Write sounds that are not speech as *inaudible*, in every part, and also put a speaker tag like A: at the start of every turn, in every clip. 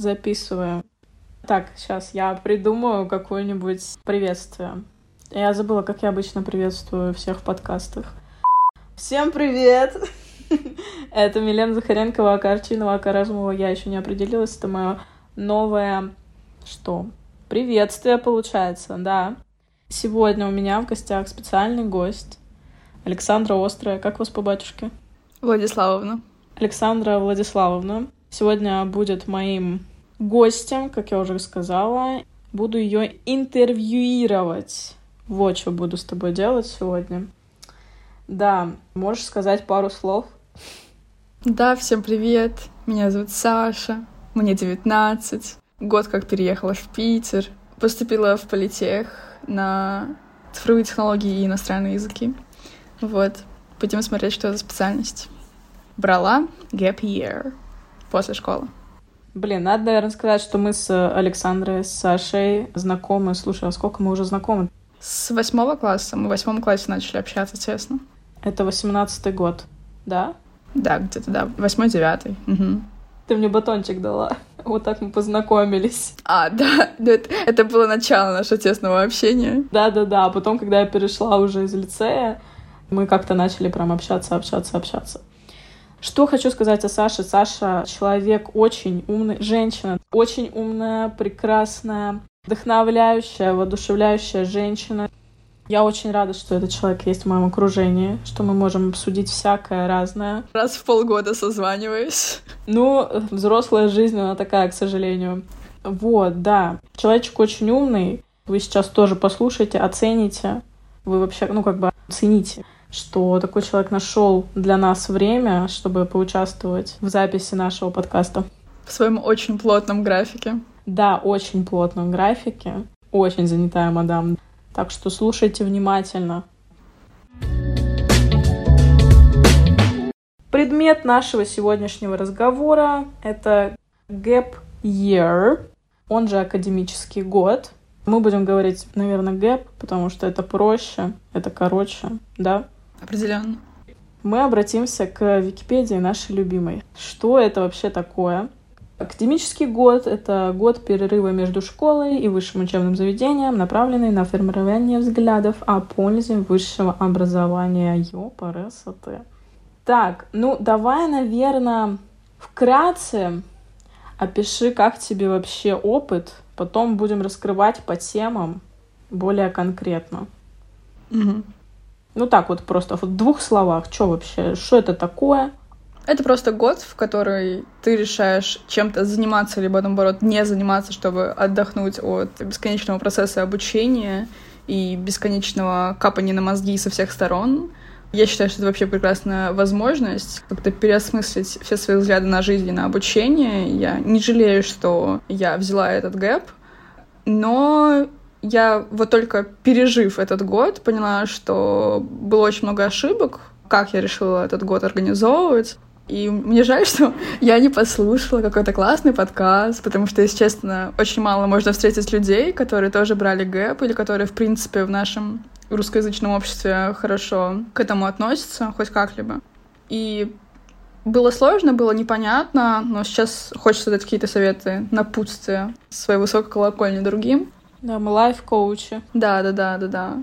A: Записываю. Так, сейчас я придумаю какое-нибудь приветствие. Я забыла, как я обычно приветствую всех в подкастах. Всем привет! *laughs* Это Милена Захаренкова, Акарчинова, Акаразмова. Я еще не определилась. Это мое новое... Что? Приветствие, получается, да. Сегодня у меня в гостях специальный гость. Александра Острая. Как вас по батюшке?
B: Владиславовна.
A: Александра Владиславовна. Сегодня будет моим гостем, как я уже сказала. Буду ее интервьюировать. Вот что буду с тобой делать сегодня. Да, можешь сказать пару слов?
B: Да, всем привет. Меня зовут Саша. Мне 19. Год как переехала в Питер. Поступила в политех на цифровые технологии и иностранные языки. Вот. Будем смотреть, что за специальность. Брала gap year после школы.
A: Блин, надо, наверное, сказать, что мы с Александрой, с Сашей знакомы. Слушай, а сколько мы уже знакомы?
B: С восьмого класса. Мы в восьмом классе начали общаться, честно.
A: Это восемнадцатый год, да?
B: Да, где-то, да. Восьмой-девятый. Угу.
A: Ты мне батончик дала. *laughs* Вот так мы познакомились.
B: А, да, это, это было начало нашего тесного общения.
A: Да-да-да, а потом, когда я перешла уже из лицея, мы как-то начали прям общаться, общаться, общаться. Что хочу сказать о Саше. Саша человек очень умный, женщина очень умная, прекрасная, вдохновляющая, воодушевляющая женщина. Я очень рада, что этот человек есть в моем окружении, что мы можем обсудить всякое разное.
B: Раз в полгода созваниваюсь.
A: Ну, взрослая жизнь, она такая, к сожалению. Вот, да. Человечек очень умный. Вы сейчас тоже послушайте, оцените. Вы вообще, ну, как бы оцените что такой человек нашел для нас время, чтобы поучаствовать в записи нашего подкаста.
B: В своем очень плотном графике.
A: Да, очень плотном графике. Очень занятая мадам. Так что слушайте внимательно. Предмет нашего сегодняшнего разговора — это gap year, он же академический год. Мы будем говорить, наверное, gap, потому что это проще, это короче, да?
B: Определенно.
A: Мы обратимся к Википедии нашей любимой. Что это вообще такое? Академический год — это год перерыва между школой и высшим учебным заведением, направленный на формирование взглядов о пользе высшего образования. Ёпарасоте. Так, ну давай, наверное, вкратце опиши, как тебе вообще опыт, потом будем раскрывать по темам более конкретно.
B: Угу.
A: Ну так вот просто в двух словах, что вообще, что это такое?
B: Это просто год, в который ты решаешь чем-то заниматься, либо наоборот не заниматься, чтобы отдохнуть от бесконечного процесса обучения и бесконечного капания на мозги со всех сторон. Я считаю, что это вообще прекрасная возможность как-то переосмыслить все свои взгляды на жизнь и на обучение. Я не жалею, что я взяла этот gap, но я вот только пережив этот год, поняла, что было очень много ошибок, как я решила этот год организовывать. И мне жаль, что *laughs* я не послушала какой-то классный подкаст, потому что, если честно, очень мало можно встретить людей, которые тоже брали gap, или которые, в принципе, в нашем русскоязычном обществе хорошо к этому относятся, хоть как-либо. И было сложно, было непонятно, но сейчас хочется дать какие-то советы, напутствия своей высокой колокольни другим.
A: Да, мы лайф-коучи.
B: Да, да, да, да, да.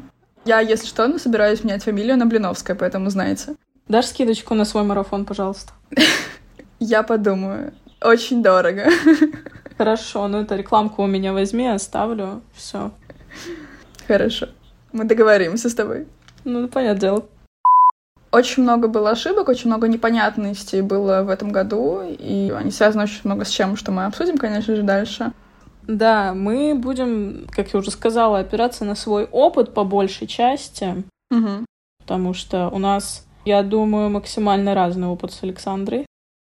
B: Я, если что, ну, собираюсь менять фамилию на Блиновская, поэтому знаете.
A: Дашь скидочку на свой марафон, пожалуйста? *laughs*
B: Я подумаю. Очень дорого. *laughs*
A: Хорошо, ну это рекламку у меня возьми, оставлю. Все.
B: Хорошо. Мы договоримся с тобой.
A: Ну, понятное дело.
B: Очень много было ошибок, очень много непонятностей было в этом году, и они связаны очень много с чем, что мы обсудим, конечно же, дальше.
A: Да, мы будем, как я уже сказала, опираться на свой опыт по большей части,
B: угу.
A: потому что у нас, я думаю, максимально разный опыт с Александрой.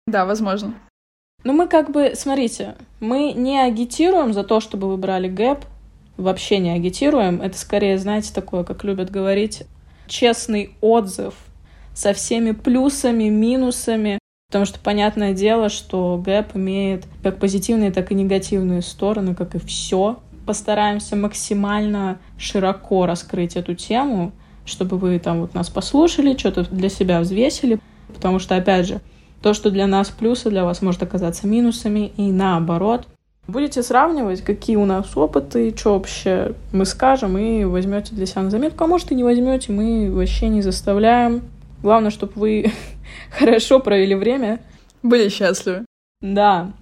B: Да, возможно.
A: Ну, мы как бы, смотрите, мы не агитируем за то, чтобы вы брали гэп, вообще не агитируем. Это скорее, знаете, такое, как любят говорить, честный отзыв со всеми плюсами, минусами, Потому что понятное дело, что гэп имеет как позитивные, так и негативные стороны, как и все. Постараемся максимально широко раскрыть эту тему, чтобы вы там вот нас послушали, что-то для себя взвесили. Потому что, опять же, то, что для нас плюсы, для вас может оказаться минусами, и наоборот. Будете сравнивать, какие у нас опыты, что вообще мы скажем, и возьмете для себя на заметку. А может и не возьмете, мы вообще не заставляем. Главное, чтобы вы *laughs* хорошо провели время.
B: Были счастливы.
A: Да.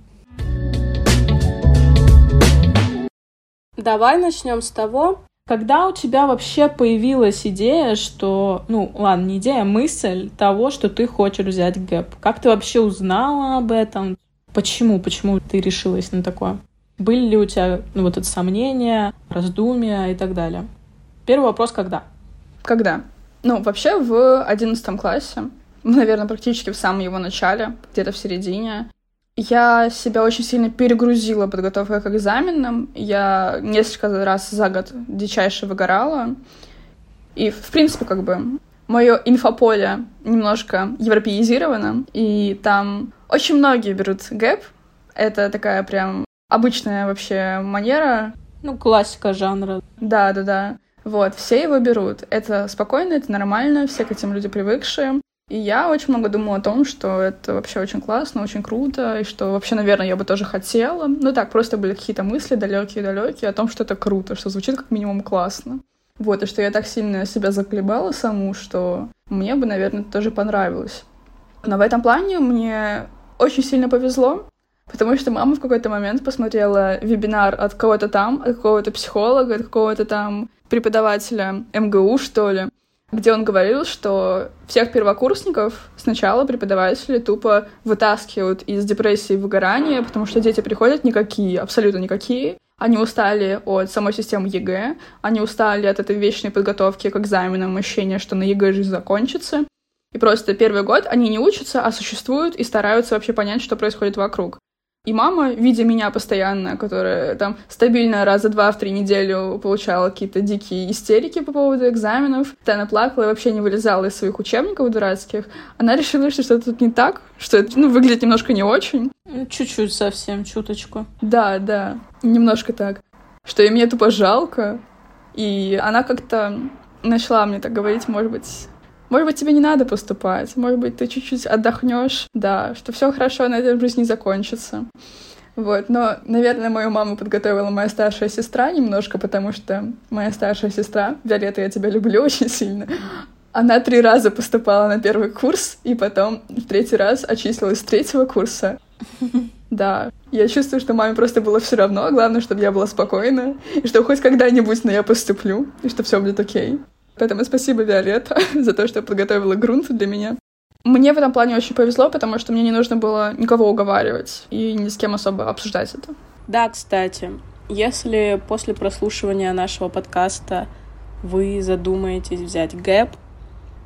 A: Давай начнем с того, когда у тебя вообще появилась идея, что, ну, ладно, не идея, а мысль того, что ты хочешь взять гэп? Как ты вообще узнала об этом? Почему? Почему ты решилась на такое? Были ли у тебя ну, вот это сомнения, раздумия и так далее? Первый вопрос — когда?
B: Когда? Ну, вообще в одиннадцатом классе, *laughs* наверное, практически в самом его начале, где-то в середине, я себя очень сильно перегрузила подготовкой к экзаменам. Я несколько раз за год дичайше выгорала. И, в принципе, как бы мое инфополе немножко европеизировано, и там очень многие берут гэп. Это такая прям обычная вообще манера.
A: Ну, классика жанра.
B: Да, да, да. Вот, все его берут. Это спокойно, это нормально, все к этим люди привыкшие. И я очень много думала о том, что это вообще очень классно, очень круто, и что вообще, наверное, я бы тоже хотела. Ну так, просто были какие-то мысли далекие-далекие о том, что это круто, что звучит как минимум классно. Вот, и что я так сильно себя заколебала саму, что мне бы, наверное, тоже понравилось. Но в этом плане мне очень сильно повезло, потому что мама в какой-то момент посмотрела вебинар от кого-то там, от какого-то психолога, от какого-то там преподавателя МГУ, что ли, где он говорил, что всех первокурсников сначала преподаватели тупо вытаскивают из депрессии и выгорания, потому что дети приходят никакие, абсолютно никакие, они устали от самой системы ЕГЭ, они устали от этой вечной подготовки к экзаменам, ощущения, что на ЕГЭ жизнь закончится. И просто первый год они не учатся, а существуют и стараются вообще понять, что происходит вокруг. И мама, видя меня постоянно, которая там стабильно раза два в три неделю получала какие-то дикие истерики по поводу экзаменов, она плакала и вообще не вылезала из своих учебников дурацких, она решила, что что-то тут не так, что это ну, выглядит немножко не очень.
A: Ну, чуть-чуть совсем, чуточку.
B: Да, да, немножко так. Что и мне тупо жалко. И она как-то начала мне так говорить, может быть, может быть, тебе не надо поступать, может быть, ты чуть-чуть отдохнешь, да, что все хорошо на этом жизни закончится. Вот, но, наверное, мою маму подготовила моя старшая сестра немножко, потому что моя старшая сестра, Виолетта, я тебя люблю *laughs* очень сильно, она три раза поступала на первый курс, и потом в третий раз очислилась с третьего курса. *laughs* Да, я чувствую, что маме просто было все равно, главное, чтобы я была спокойна, и что хоть когда-нибудь на я поступлю, и что все будет окей. Поэтому спасибо, Виолетта, *laughs* за то, что подготовила грунт для меня. Мне в этом плане очень повезло, потому что мне не нужно было никого уговаривать и ни с кем особо обсуждать это.
A: Да, кстати, если после прослушивания нашего подкаста вы задумаетесь взять гэп,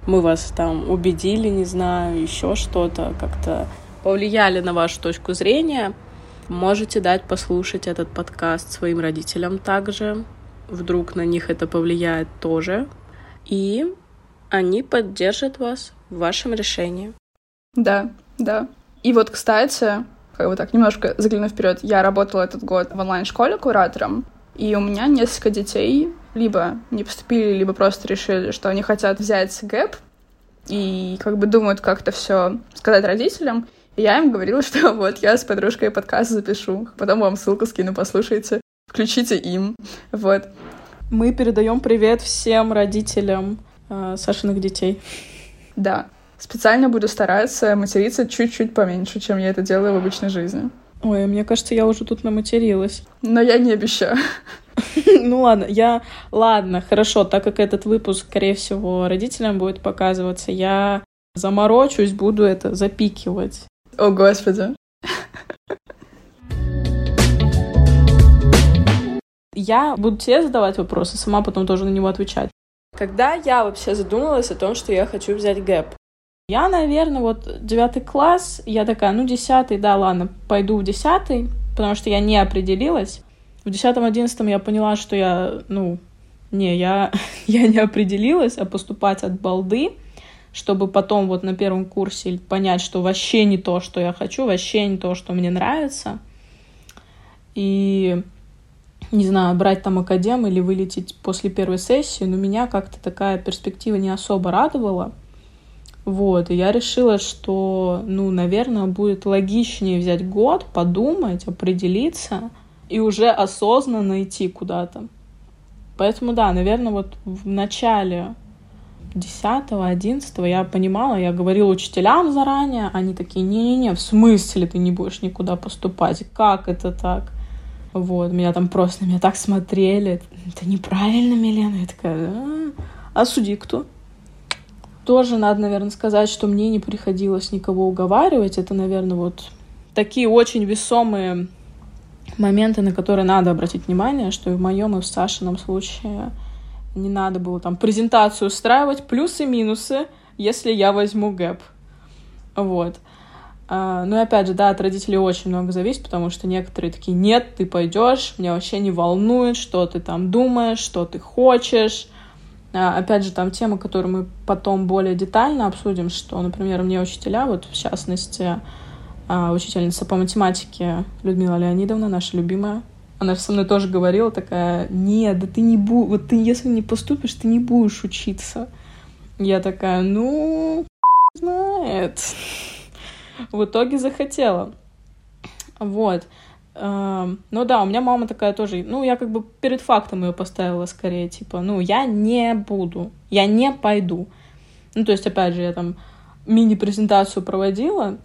A: мы вас там убедили, не знаю, еще что-то, как-то повлияли на вашу точку зрения, можете дать послушать этот подкаст своим родителям также. Вдруг на них это повлияет тоже и они поддержат вас в вашем решении.
B: Да, да. И вот, кстати, как бы так немножко заглянув вперед, я работала этот год в онлайн-школе куратором, и у меня несколько детей либо не поступили, либо просто решили, что они хотят взять гэп, и как бы думают, как это все сказать родителям. И я им говорила, *laughs* что вот я с подружкой подкаст запишу, потом вам ссылку скину, послушайте, включите им, вот.
A: Мы передаем привет всем родителям э, Сашиных детей.
B: Да. Специально буду стараться материться чуть-чуть поменьше, чем я это делаю в обычной жизни.
A: Ой, мне кажется, я уже тут наматерилась.
B: Но я не обещаю. *laughs*
A: Ну ладно, я... Ладно, хорошо, так как этот выпуск, скорее всего, родителям будет показываться, я заморочусь, буду это запикивать.
B: О, Господи.
A: Я буду тебе задавать вопросы, сама потом тоже на него отвечать. Когда я вообще задумалась о том, что я хочу взять гэп? Я, наверное, вот девятый класс, я такая, ну, десятый, да, ладно, пойду в десятый, потому что я не определилась. В десятом, одиннадцатом я поняла, что я, ну, не, я, *laughs* я не определилась, а поступать от балды, чтобы потом вот на первом курсе понять, что вообще не то, что я хочу, вообще не то, что мне нравится. И не знаю, брать там академ или вылететь после первой сессии, но меня как-то такая перспектива не особо радовала. Вот, и я решила, что, ну, наверное, будет логичнее взять год, подумать, определиться, и уже осознанно идти куда-то. Поэтому, да, наверное, вот в начале 10 11 я понимала, я говорила учителям заранее, они такие, не-не-не, в смысле ты не будешь никуда поступать? Как это так? Вот, меня там просто на меня так смотрели. Это неправильно, Милена. Я такая, а, а суди кто? Тоже надо, наверное, сказать, что мне не приходилось никого уговаривать. Это, наверное, вот такие очень весомые моменты, на которые надо обратить внимание, что и в моем, и в Сашином случае не надо было там презентацию устраивать, плюсы и минусы, если я возьму гэп. Вот. А, ну и опять же, да, от родителей очень много зависит, потому что некоторые такие, нет, ты пойдешь, меня вообще не волнует, что ты там думаешь, что ты хочешь. А, опять же, там тема, которую мы потом более детально обсудим, что, например, мне учителя, вот в частности, а, учительница по математике Людмила Леонидовна, наша любимая, она же со мной тоже говорила такая, нет, да ты не будешь, вот ты если не поступишь, ты не будешь учиться. Я такая, ну, *laughs* знает. В итоге захотела. Вот. Эм, ну да, у меня мама такая тоже, ну, я как бы перед фактом ее поставила скорее, типа, ну, я не буду, я не пойду. Ну, то есть, опять же, я там мини-презентацию проводила,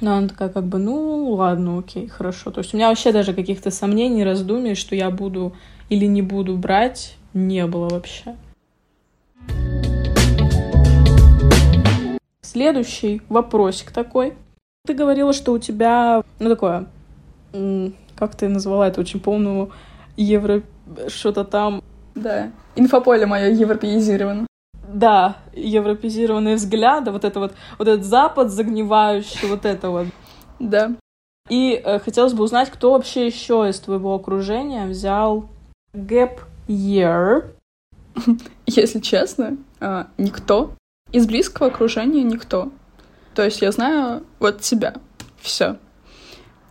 A: но она такая как бы, ну, ладно, окей, хорошо. То есть у меня вообще даже каких-то сомнений, раздумий, что я буду или не буду брать, не было вообще. Следующий вопросик такой. Ты говорила, что у тебя, ну, такое, как ты назвала это очень полную евро... что-то там.
B: Да, инфополе мое европеизировано
A: да, европезированные взгляды, вот это вот, вот этот запад загнивающий, вот это вот.
B: Да.
A: И э, хотелось бы узнать, кто вообще еще из твоего окружения взял gap year? *laughs*
B: Если честно, э, никто. Из близкого окружения никто. То есть я знаю вот тебя. Все.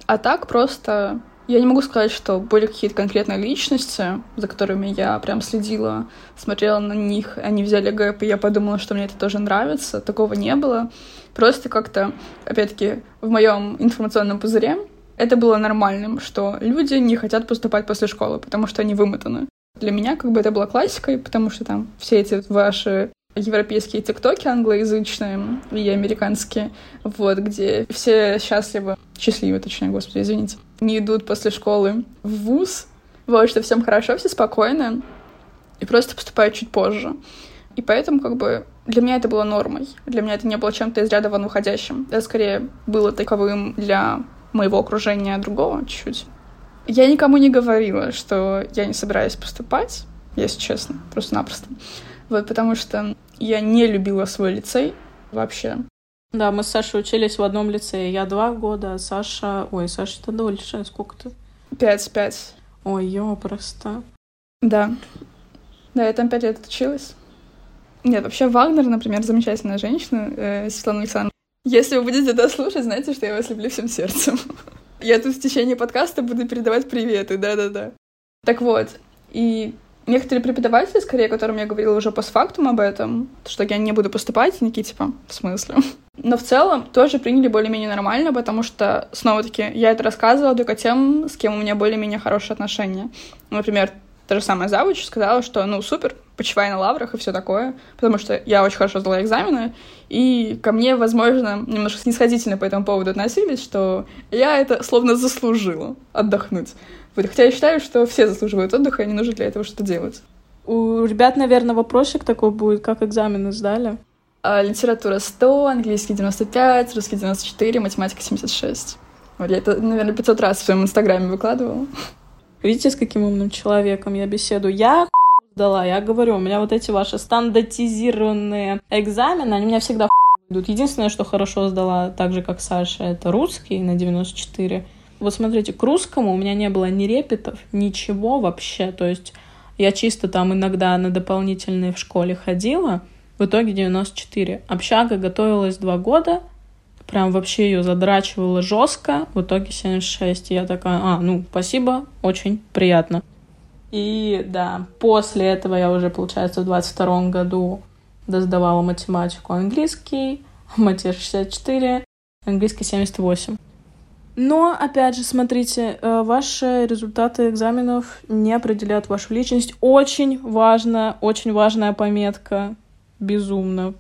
B: А так просто я не могу сказать, что были какие-то конкретные личности, за которыми я прям следила, смотрела на них, они взяли гэп, и я подумала, что мне это тоже нравится. Такого не было. Просто как-то, опять-таки, в моем информационном пузыре это было нормальным, что люди не хотят поступать после школы, потому что они вымотаны. Для меня как бы это была классикой, потому что там все эти ваши европейские тиктоки англоязычные и американские, вот, где все счастливы, счастливы, точнее, господи, извините, не идут после школы в вуз, вот, что всем хорошо, все спокойно, и просто поступают чуть позже. И поэтому, как бы, для меня это было нормой. Для меня это не было чем-то из ряда вон выходящим. Это скорее было таковым для моего окружения другого чуть-чуть. Я никому не говорила, что я не собираюсь поступать, если честно, просто-напросто. Вот, потому что я не любила свой лицей вообще.
A: Да, мы с Сашей учились в одном лицее. Я два года, а Саша... Ой, Саша, ты дольше. Сколько ты?
B: Пять, пять.
A: Ой, ё, просто.
B: Да. Да, я там пять лет училась. Нет, вообще Вагнер, например, замечательная женщина, э, Светлана Александровна. Если вы будете это слушать, знаете, что я вас люблю всем сердцем. *laughs* Я тут в течение подкаста буду передавать приветы, да-да-да. Так вот, и некоторые преподаватели, скорее, которым я говорила уже постфактум об этом, что я не буду поступать, они такие, типа, в смысле? *laughs* Но в целом тоже приняли более-менее нормально, потому что, снова-таки, я это рассказывала только тем, с кем у меня более-менее хорошие отношения. Например, та же самая завуч сказала, что, ну, супер, почивай на лаврах и все такое, потому что я очень хорошо сдала экзамены, и ко мне, возможно, немножко снисходительно по этому поводу относились, что я это словно заслужила отдохнуть. Вот, хотя я считаю, что все заслуживают отдыха, и не нужно для этого что-то делать.
A: У ребят, наверное, вопросик такой будет, как экзамены сдали?
B: А, литература 100, английский 95, русский 94, математика 76. Вот я это, наверное, 500 раз в своем инстаграме выкладывала.
A: Видите, с каким умным человеком я беседую? Я сдала, я говорю, у меня вот эти ваши стандартизированные экзамены, они меня всегда идут. Единственное, что хорошо сдала, так же, как Саша, это русский на 94. Вот смотрите, к русскому у меня не было ни репетов, ничего вообще. То есть я чисто там иногда на дополнительные в школе ходила. В итоге 94. Общага готовилась два года. Прям вообще ее задрачивала жестко. В итоге 76. И я такая, а, ну, спасибо, очень приятно. И да, после этого я уже, получается, в 22 году досдавала математику, английский, математика 64, английский 78. Но, опять же, смотрите, э, ваши результаты экзаменов не определяют вашу личность. Очень важно, очень важная пометка. Безумно.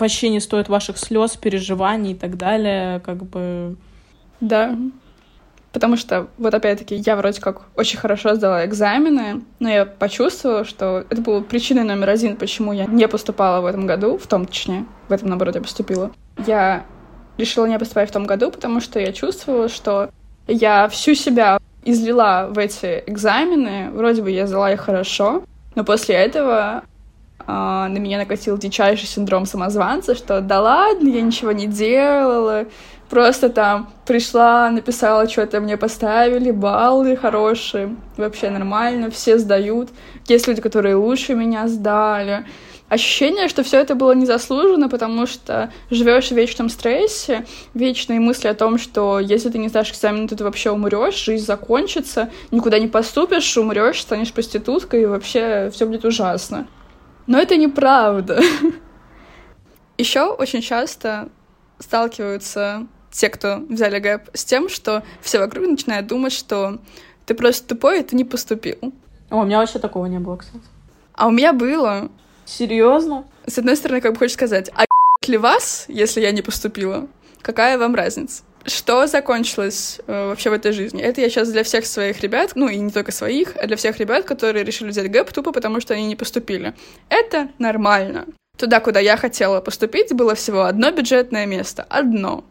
A: Вообще не стоит ваших слез, переживаний и так далее. Как бы...
B: Да. Потому что, вот опять-таки, я вроде как очень хорошо сдала экзамены, но я почувствовала, что это было причиной номер один, почему я не поступала в этом году, в том, точнее, в этом, наоборот, я поступила. Я решила не поступать в том году, потому что я чувствовала, что я всю себя излила в эти экзамены, вроде бы я сдала их хорошо, но после этого на меня накатил дичайший синдром самозванца, что да ладно, я ничего не делала, просто там пришла, написала, что-то мне поставили, баллы хорошие, вообще нормально, все сдают. Есть люди, которые лучше меня сдали ощущение, что все это было незаслуженно, потому что живешь в вечном стрессе, вечные мысли о том, что если ты не сдашь экзамен, то ты вообще умрешь, жизнь закончится, никуда не поступишь, умрешь, станешь проституткой, и вообще все будет ужасно. Но это неправда. *laughs* Еще очень часто сталкиваются те, кто взяли ГЭП, с тем, что все вокруг начинают думать, что ты просто тупой, и ты не поступил.
A: О, у меня вообще такого не было, кстати.
B: А у меня было.
A: Серьезно?
B: С одной стороны, как бы хочешь сказать, а ли вас, если я не поступила? Какая вам разница? Что закончилось э, вообще в этой жизни? Это я сейчас для всех своих ребят, ну и не только своих, а для всех ребят, которые решили взять ГЭП тупо потому, что они не поступили. Это нормально. Туда, куда я хотела поступить, было всего одно бюджетное место. Одно.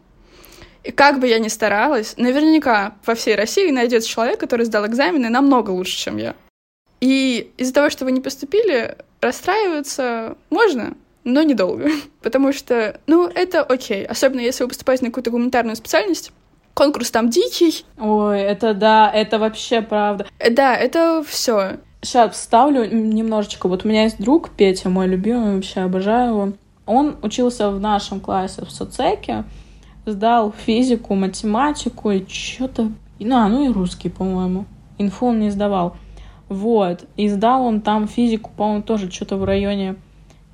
B: И как бы я ни старалась, наверняка во всей России найдется человек, который сдал экзамены намного лучше, чем я. И из-за того, что вы не поступили, расстраиваться можно, но недолго. *laughs* Потому что, ну, это окей. Особенно если вы поступаете на какую-то гуманитарную специальность, конкурс там дикий.
A: Ой, это да, это вообще правда.
B: Да, это все.
A: Сейчас вставлю немножечко. Вот у меня есть друг Петя, мой любимый, вообще обожаю его. Он учился в нашем классе в соцеке, сдал физику, математику и что-то... Ну, а, ну и русский, по-моему. Инфу он не сдавал. Вот. И сдал он там физику, по-моему, тоже что-то в районе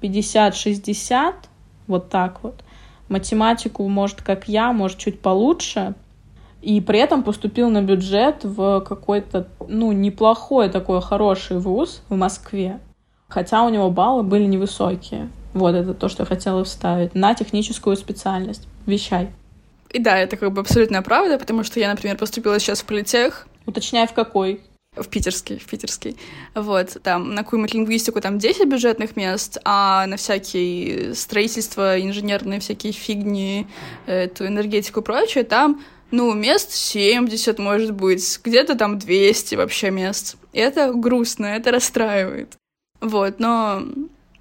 A: 50-60. Вот так вот. Математику, может, как я, может, чуть получше. И при этом поступил на бюджет в какой-то, ну, неплохой такой хороший вуз в Москве. Хотя у него баллы были невысокие. Вот это то, что я хотела вставить. На техническую специальность. Вещай.
B: И да, это как бы абсолютная правда, потому что я, например, поступила сейчас в политех.
A: Уточняй, в какой
B: в питерский, в питерский. Вот, там на какую-нибудь лингвистику там 10 бюджетных мест, а на всякие строительства, инженерные всякие фигни, эту энергетику и прочее, там, ну, мест 70, может быть, где-то там 200 вообще мест. И это грустно, это расстраивает. Вот, но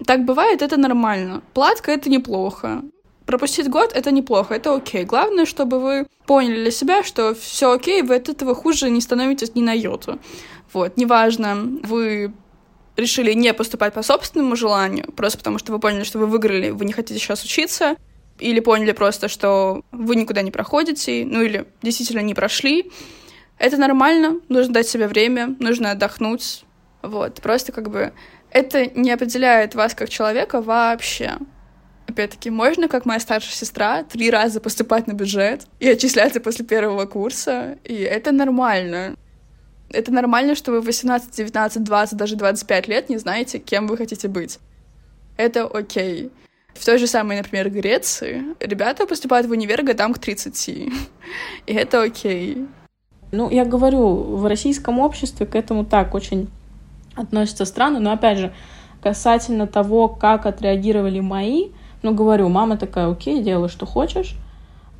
B: так бывает, это нормально. Платка — это неплохо. Пропустить год — это неплохо, это окей. Главное, чтобы вы поняли для себя, что все окей, вы от этого хуже не становитесь ни на йоту. Вот, неважно, вы решили не поступать по собственному желанию, просто потому что вы поняли, что вы выиграли, вы не хотите сейчас учиться, или поняли просто, что вы никуда не проходите, ну или действительно не прошли. Это нормально, нужно дать себе время, нужно отдохнуть. Вот, просто как бы это не определяет вас как человека вообще. Опять-таки, можно, как моя старшая сестра, три раза поступать на бюджет и отчисляться после первого курса, и это нормально. Это нормально, что вы в 18, 19, 20, даже 25 лет не знаете, кем вы хотите быть. Это окей. В той же самой, например, Греции ребята поступают в универ годам к 30. И это окей.
A: Ну, я говорю, в российском обществе к этому так очень относятся странно, но опять же, касательно того, как отреагировали мои, ну, говорю, мама такая, окей, делай, что хочешь.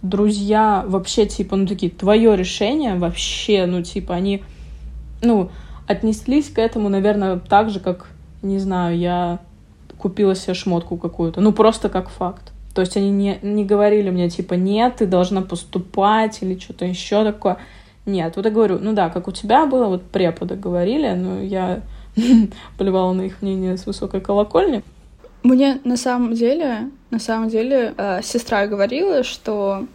A: Друзья вообще, типа, ну, такие, твое решение вообще, ну, типа, они, ну, отнеслись к этому, наверное, так же, как, не знаю, я купила себе шмотку какую-то. Ну, просто как факт. То есть они не, не говорили мне, типа, нет, ты должна поступать или что-то еще такое. Нет, вот я говорю, ну да, как у тебя было, вот преподы говорили, но я *laughs* поливала на их мнение с высокой колокольни.
B: Мне на самом деле, на самом деле, э, сестра говорила, что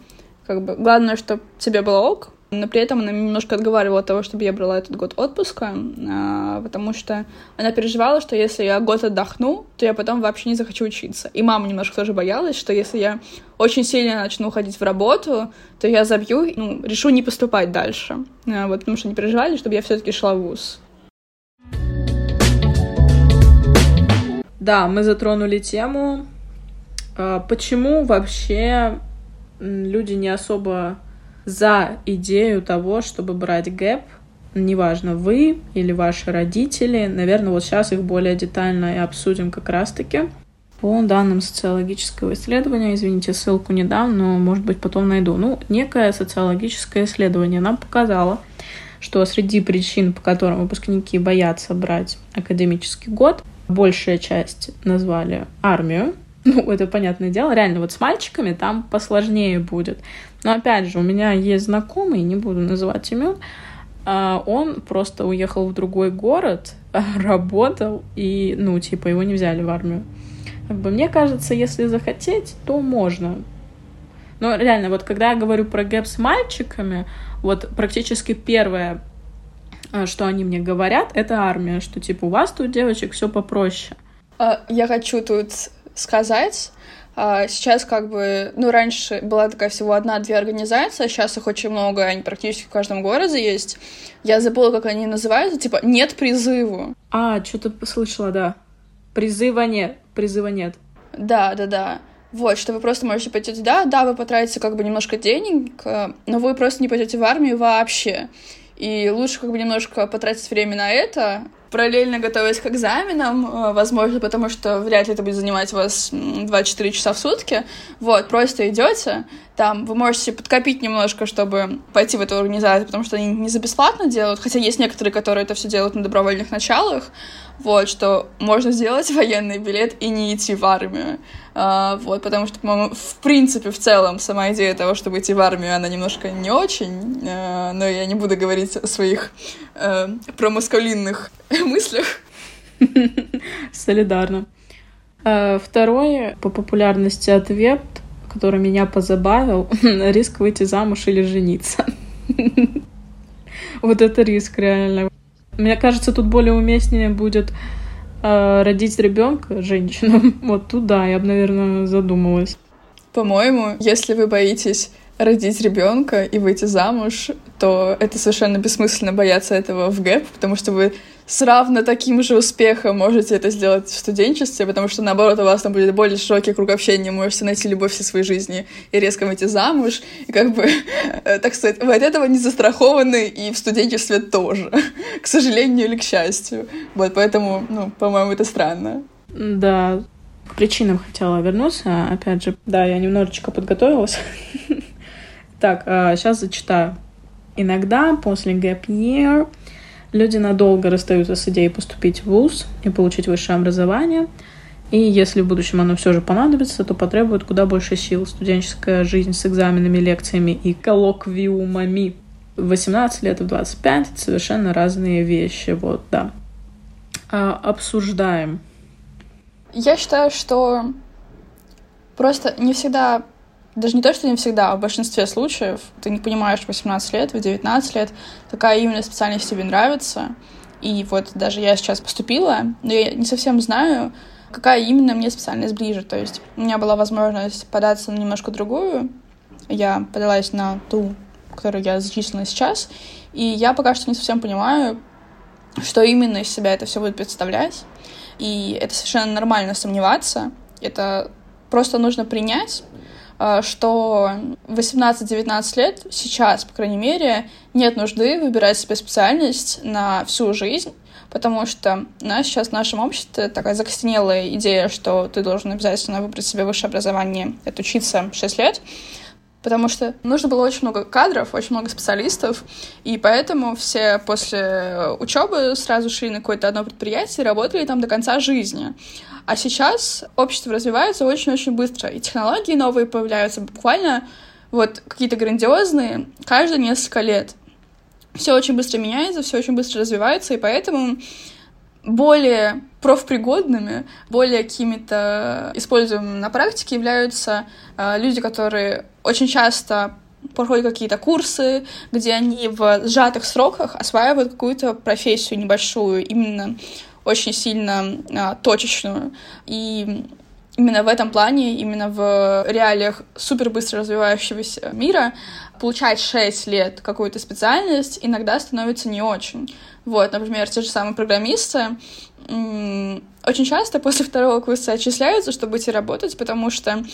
B: как бы главное, чтобы тебе было ок, но при этом она немножко отговаривала от того, чтобы я брала этот год отпуска, а, потому что она переживала, что если я год отдохну, то я потом вообще не захочу учиться. И мама немножко тоже боялась, что если я очень сильно начну уходить в работу, то я забью, ну, решу не поступать дальше. А, вот, потому что они переживали, чтобы я все-таки шла в ВУЗ.
A: Да, мы затронули тему, а, почему вообще люди не особо за идею того, чтобы брать гэп, неважно, вы или ваши родители. Наверное, вот сейчас их более детально и обсудим как раз-таки. По данным социологического исследования, извините, ссылку не дам, но, может быть, потом найду. Ну, некое социологическое исследование нам показало, что среди причин, по которым выпускники боятся брать академический год, большая часть назвали армию, *laughs* ну, это понятное дело. Реально, вот с мальчиками там посложнее будет. Но опять же, у меня есть знакомый, не буду называть имен, а, он просто уехал в другой город, *laughs* работал, и, ну, типа, его не взяли в армию. Как бы мне кажется, если захотеть, то можно. Но реально, вот когда я говорю про гэп с мальчиками, вот практически первое, что они мне говорят, это армия, что типа у вас тут девочек все попроще.
B: А, я хочу тут сказать. А, сейчас как бы, ну, раньше была такая всего одна-две организации, а сейчас их очень много, они практически в каждом городе есть. Я забыла, как они называются, типа «Нет призыву».
A: А, что-то слышала, да. Призыва нет, призыва нет.
B: Да, да, да. Вот, что вы просто можете пойти туда, да, вы потратите как бы немножко денег, но вы просто не пойдете в армию вообще. И лучше как бы немножко потратить время на это, параллельно готовясь к экзаменам, э, возможно, потому что вряд ли это будет занимать вас 24 часа в сутки. Вот, просто идете, там вы можете подкопить немножко, чтобы пойти в эту организацию, потому что они не за бесплатно делают, хотя есть некоторые, которые это все делают на добровольных началах, вот, что можно сделать *laughs* военный билет и не идти в армию. А, вот, потому что, по-моему, в принципе, в целом, сама идея того, чтобы идти в армию, она немножко не очень, а, но я не буду говорить о своих а, промаскулинных *laughs* мыслях.
A: Солидарно. А, второй по популярности ответ, который меня позабавил, *laughs* риск выйти замуж или жениться. *laughs* Вот это риск, реально. Мне кажется, тут более уместнее будет э, родить ребенка женщину. Вот туда я бы, наверное, задумалась.
B: По-моему, если вы боитесь родить ребенка и выйти замуж, то это совершенно бессмысленно бояться этого в ГЭП, потому что вы с равно таким же успехом можете это сделать в студенчестве, потому что, наоборот, у вас там будет более широкий круг общения, можете найти любовь всей своей жизни и резко выйти замуж, и как бы, *laughs* э, так сказать, вы от этого не застрахованы и в студенчестве тоже, *laughs* к сожалению или к счастью. Вот, поэтому, ну, по-моему, это странно.
A: Да, к причинам хотела вернуться, опять же, да, я немножечко подготовилась. *laughs* Так, сейчас а, зачитаю. Иногда после gap year люди надолго расстаются с идеей поступить в ВУЗ и получить высшее образование. И если в будущем оно все же понадобится, то потребует куда больше сил. Студенческая жизнь с экзаменами, лекциями и коллоквиумами в 18 лет и в 25 — это совершенно разные вещи. Вот, да. А, обсуждаем.
B: Я считаю, что просто не всегда даже не то, что не всегда, а в большинстве случаев ты не понимаешь в 18 лет, в 19 лет, какая именно специальность тебе нравится. И вот даже я сейчас поступила, но я не совсем знаю, какая именно мне специальность ближе. То есть у меня была возможность податься на немножко другую. Я подалась на ту, которую я зачислена сейчас. И я пока что не совсем понимаю, что именно из себя это все будет представлять. И это совершенно нормально сомневаться. Это просто нужно принять, что 18-19 лет сейчас, по крайней мере, нет нужды выбирать себе специальность на всю жизнь, потому что у нас сейчас в нашем обществе такая закостенелая идея, что ты должен обязательно выбрать себе высшее образование, отучиться 6 лет, потому что нужно было очень много кадров, очень много специалистов, и поэтому все после учебы сразу шли на какое-то одно предприятие и работали там до конца жизни. А сейчас общество развивается очень-очень быстро, и технологии новые появляются буквально вот какие-то грандиозные каждые несколько лет. Все очень быстро меняется, все очень быстро развивается, и поэтому более профпригодными, более какими-то используемыми на практике являются э, люди, которые очень часто проходят какие-то курсы, где они в сжатых сроках осваивают какую-то профессию небольшую, именно очень сильно а, точечную. И именно в этом плане, именно в реалиях супер быстро развивающегося мира, получать 6 лет какую-то специальность иногда становится не очень. Вот, например, те же самые программисты очень часто после второго курса отчисляются, чтобы идти работать, потому что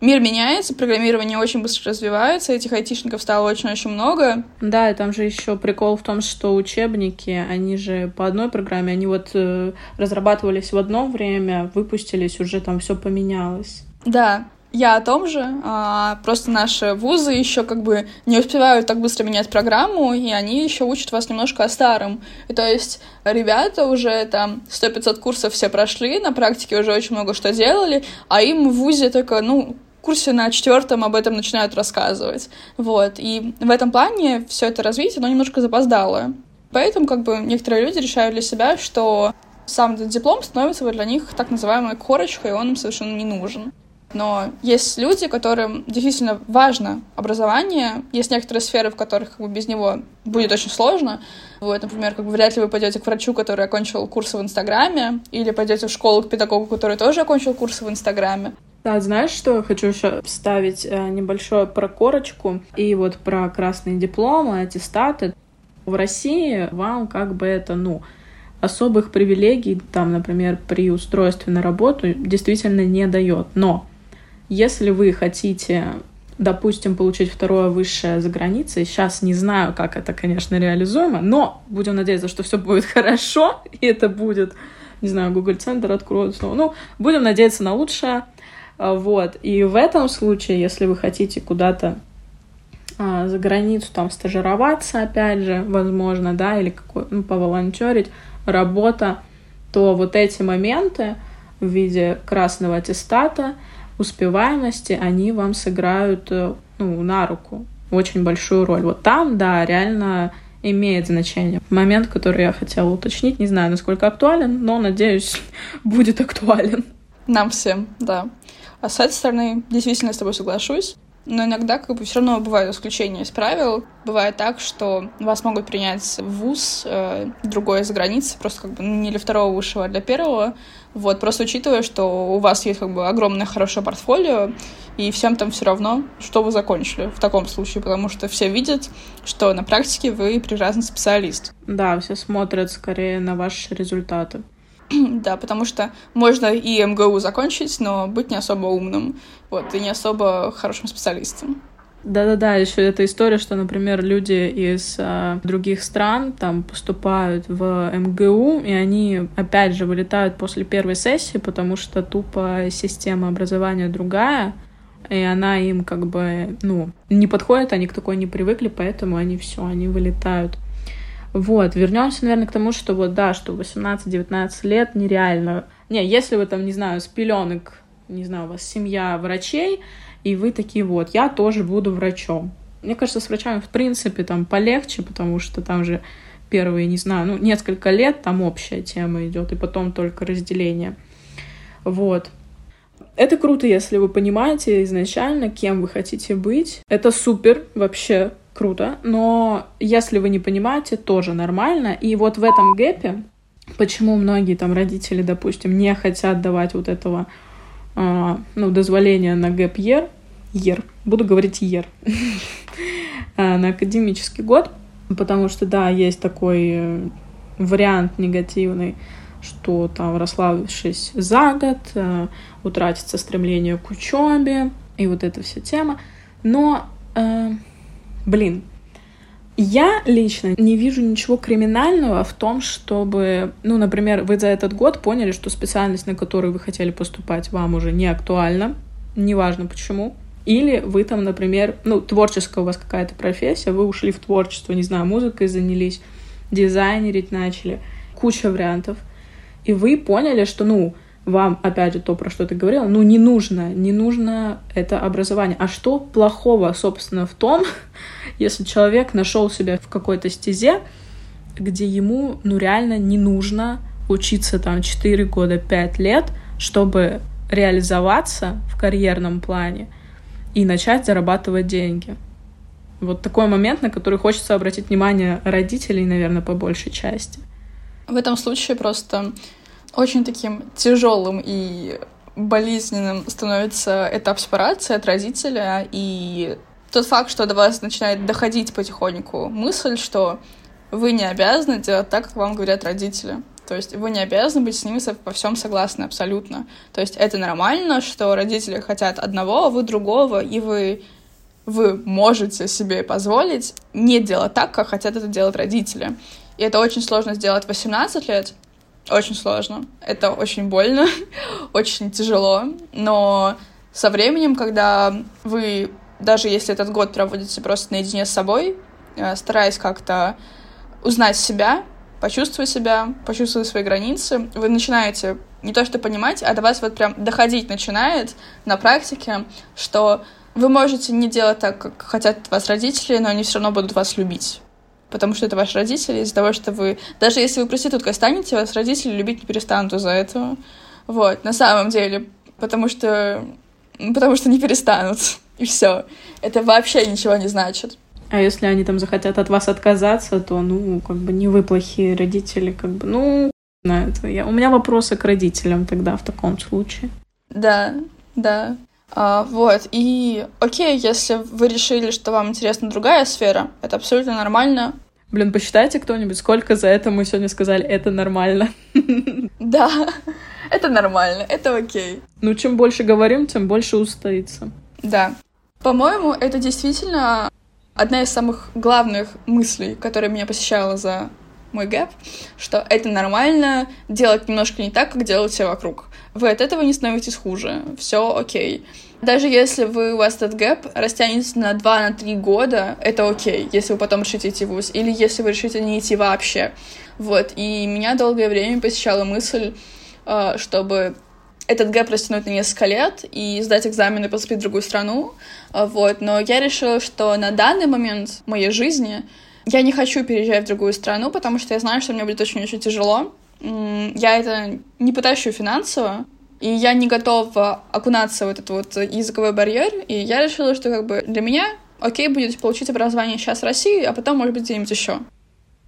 B: мир меняется, программирование очень быстро развивается, этих айтишников стало очень-очень много.
A: Да, и там же еще прикол в том, что учебники, они же по одной программе, они вот э, разрабатывались в одно время, выпустились, уже там все поменялось.
B: Да, я о том же, а, просто наши вузы еще как бы не успевают так быстро менять программу, и они еще учат вас немножко о старом. И то есть ребята уже там 100-500 курсов все прошли, на практике уже очень много что делали, а им в вузе только, ну, курсе на четвертом об этом начинают рассказывать. Вот. И в этом плане все это развитие, оно немножко запоздало. Поэтому как бы некоторые люди решают для себя, что сам этот диплом становится для них так называемой корочкой, и он им совершенно не нужен. Но есть люди, которым действительно важно образование. Есть некоторые сферы, в которых как бы, без него будет очень сложно. Вот, например, как бы вряд ли вы пойдете к врачу, который окончил курсы в Инстаграме, или пойдете в школу к педагогу, который тоже окончил курсы в Инстаграме.
A: Да, знаешь, что хочу еще вставить э, небольшую прокорочку и вот про красные дипломы, аттестаты. В России вам как бы это, ну, особых привилегий, там, например, при устройстве на работу действительно не дает. Но если вы хотите, допустим, получить второе высшее за границей, сейчас не знаю, как это, конечно, реализуемо, но будем надеяться, что все будет *laughs* хорошо, и это будет, не знаю, Google Центр откроют снова. Ну, будем надеяться на лучшее. А, вот. И в этом случае, если вы хотите куда-то а, за границу там стажироваться, опять же, возможно, да, или какой, ну, поволонтерить, работа, то вот эти моменты в виде красного аттестата, успеваемости, они вам сыграют э, ну, на руку очень большую роль. Вот там, да, реально имеет значение. Момент, который я хотела уточнить, не знаю, насколько актуален, но, надеюсь, *laughs* будет актуален.
B: Нам всем, да. А с этой стороны, действительно с тобой соглашусь. Но иногда как бы все равно бывают исключения из правил. Бывает так, что вас могут принять в ВУЗ э, другой из границы, просто как бы не для второго высшего, а для первого. Вот, просто учитывая, что у вас есть как бы огромное хорошее портфолио, и всем там все равно, что вы закончили в таком случае, потому что все видят, что на практике вы прекрасный специалист.
A: Да, все смотрят скорее на ваши результаты. *clears throat*
B: да, потому что можно и МГУ закончить, но быть не особо умным, вот, и не особо хорошим специалистом.
A: Да-да-да, еще эта история, что, например, люди из э, других стран там поступают в МГУ, и они, опять же, вылетают после первой сессии, потому что тупо система образования другая, и она им как бы, ну, не подходит, они к такой не привыкли, поэтому они все, они вылетают. Вот, вернемся, наверное, к тому, что вот, да, что 18-19 лет нереально. Не, если вы там, не знаю, с пеленок, не знаю, у вас семья врачей, и вы такие вот, я тоже буду врачом. Мне кажется, с врачами, в принципе, там полегче, потому что там же первые, не знаю, ну, несколько лет там общая тема идет, и потом только разделение. Вот. Это круто, если вы понимаете изначально, кем вы хотите быть. Это супер вообще круто, но если вы не понимаете, тоже нормально. И вот в этом гэпе, почему многие там родители, допустим, не хотят давать вот этого, ну, дозволения на гэп ер, ер, буду говорить ер, *laughs* а, на академический год, потому что, да, есть такой э, вариант негативный, что там, расслабившись за год, э, утратится стремление к учебе и вот эта вся тема. Но э, Блин, я лично не вижу ничего криминального в том, чтобы, ну, например, вы за этот год поняли, что специальность, на которую вы хотели поступать, вам уже не актуальна, неважно почему. Или вы там, например, ну, творческая у вас какая-то профессия, вы ушли в творчество, не знаю, музыкой занялись, дизайнерить начали, куча вариантов. И вы поняли, что, ну, вам, опять же, то, про что ты говорила, ну, не нужно, не нужно это образование. А что плохого, собственно, в том, *laughs* если человек нашел себя в какой-то стезе, где ему, ну, реально не нужно учиться там 4 года, 5 лет, чтобы реализоваться в карьерном плане и начать зарабатывать деньги. Вот такой момент, на который хочется обратить внимание родителей, наверное, по большей части.
B: В этом случае просто очень таким тяжелым и болезненным становится этап сепарации от родителя, и тот факт, что до вас начинает доходить потихоньку мысль, что вы не обязаны делать так, как вам говорят родители. То есть вы не обязаны быть с ними во всем согласны абсолютно. То есть это нормально, что родители хотят одного, а вы другого, и вы, вы можете себе позволить не делать так, как хотят это делать родители. И это очень сложно сделать в 18 лет, очень сложно. Это очень больно, *laughs* очень тяжело. Но со временем, когда вы, даже если этот год проводите просто наедине с собой, э, стараясь как-то узнать себя, почувствовать себя, почувствовать свои границы, вы начинаете не то что понимать, а до вас вот прям доходить начинает на практике, что вы можете не делать так, как хотят вас родители, но они все равно будут вас любить потому что это ваши родители, из-за того, что вы... Даже если вы проституткой станете, вас родители любить не перестанут из-за этого. Вот, на самом деле. Потому что... Потому что не перестанут. *laughs* И все. Это вообще ничего не значит.
A: А если они там захотят от вас отказаться, то, ну, как бы не вы плохие родители, как бы, ну, на это. Я... У меня вопросы к родителям тогда в таком случае.
B: Да, да. А, вот, и окей, если вы решили, что вам интересна другая сфера, это абсолютно нормально.
A: Блин, посчитайте кто-нибудь, сколько за это мы сегодня сказали, это нормально. *laughs*
B: Да, это нормально, это окей.
A: Ну, чем больше говорим, тем больше устоится.
B: Да. По-моему, это действительно одна из самых главных мыслей, которая меня посещала за мой gap, что это нормально делать немножко не так, как делают все вокруг. Вы от этого не становитесь хуже. Все окей. Даже если вы, у вас этот gap растянется на 2-3 года, это окей, если вы потом решите идти в ВУЗ, или если вы решите не идти вообще. Вот, и меня долгое время посещала мысль, э, чтобы этот gap растянуть на несколько лет и сдать экзамены и поступить в другую страну, э, вот, но я решила, что на данный момент моей жизни я не хочу переезжать в другую страну, потому что я знаю, что мне будет очень-очень тяжело. Я это не потащу финансово, и я не готова окунаться в этот вот языковой барьер, и я решила, что как бы для меня окей будет получить образование сейчас в России, а потом, может быть, где-нибудь еще.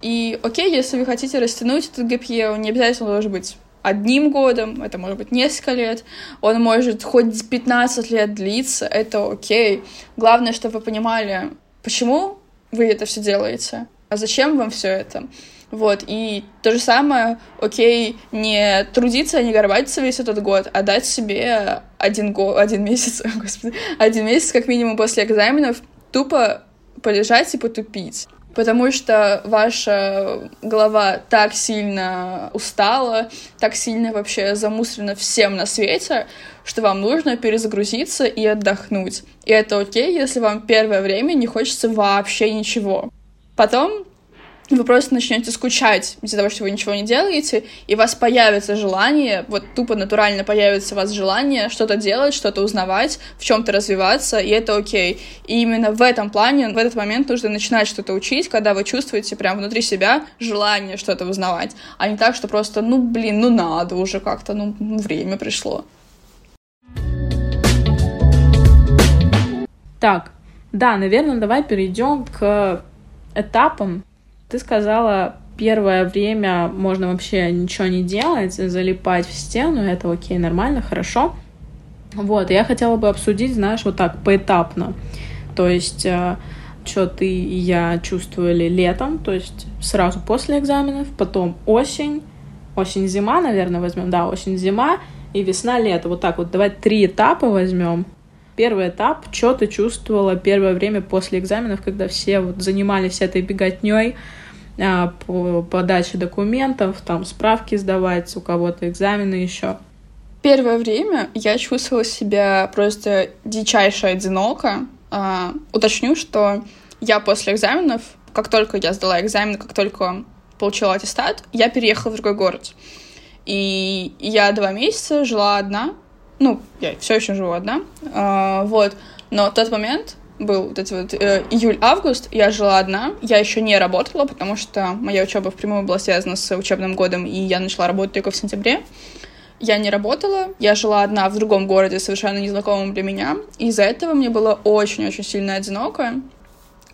B: И окей, если вы хотите растянуть этот ГПЕ, не обязательно должен быть одним годом, это может быть несколько лет, он может хоть 15 лет длиться, это окей. Главное, чтобы вы понимали, почему вы это все делаете, а зачем вам все это. Вот, и то же самое, окей, не трудиться, не горбатиться весь этот год, а дать себе один, го... один месяц, *laughs* господи, один месяц как минимум после экзаменов тупо полежать и потупить. Потому что ваша голова так сильно устала, так сильно вообще замусорена всем на свете, что вам нужно перезагрузиться и отдохнуть. И это окей, если вам первое время не хочется вообще ничего. Потом вы просто начнете скучать из-за того, что вы ничего не делаете, и у вас появится желание, вот тупо натурально появится у вас желание что-то делать, что-то узнавать, в чем-то развиваться, и это окей. И именно в этом плане, в этот момент нужно начинать что-то учить, когда вы чувствуете прям внутри себя желание что-то узнавать, а не так, что просто, ну, блин, ну надо уже как-то, ну, время пришло.
A: Так, да, наверное, давай перейдем к этапам. Ты сказала, первое время можно вообще ничего не делать, залипать в стену, это окей, нормально, хорошо. Вот, я хотела бы обсудить, знаешь, вот так, поэтапно. То есть, э, что ты и я чувствовали летом, то есть сразу после экзаменов, потом осень, осень-зима, наверное, возьмем, да, осень-зима и весна-лето. Вот так вот, давай три этапа возьмем. Первый этап, что ты чувствовала первое время после экзаменов, когда все вот занимались этой беготней а, по подаче документов, там справки сдавать, у кого-то экзамены еще.
B: Первое время я чувствовала себя просто дичайше одиноко. А, уточню, что я после экзаменов, как только я сдала экзамен, как только получила аттестат, я переехала в другой город. И я два месяца жила одна, ну, я все еще живу одна, а, вот, но в тот момент был вот эти вот э, июль-август, я жила одна, я еще не работала, потому что моя учеба впрямую была связана с учебным годом, и я начала работать только в сентябре. Я не работала, я жила одна в другом городе, совершенно незнакомом для меня, и из-за этого мне было очень-очень сильно одиноко.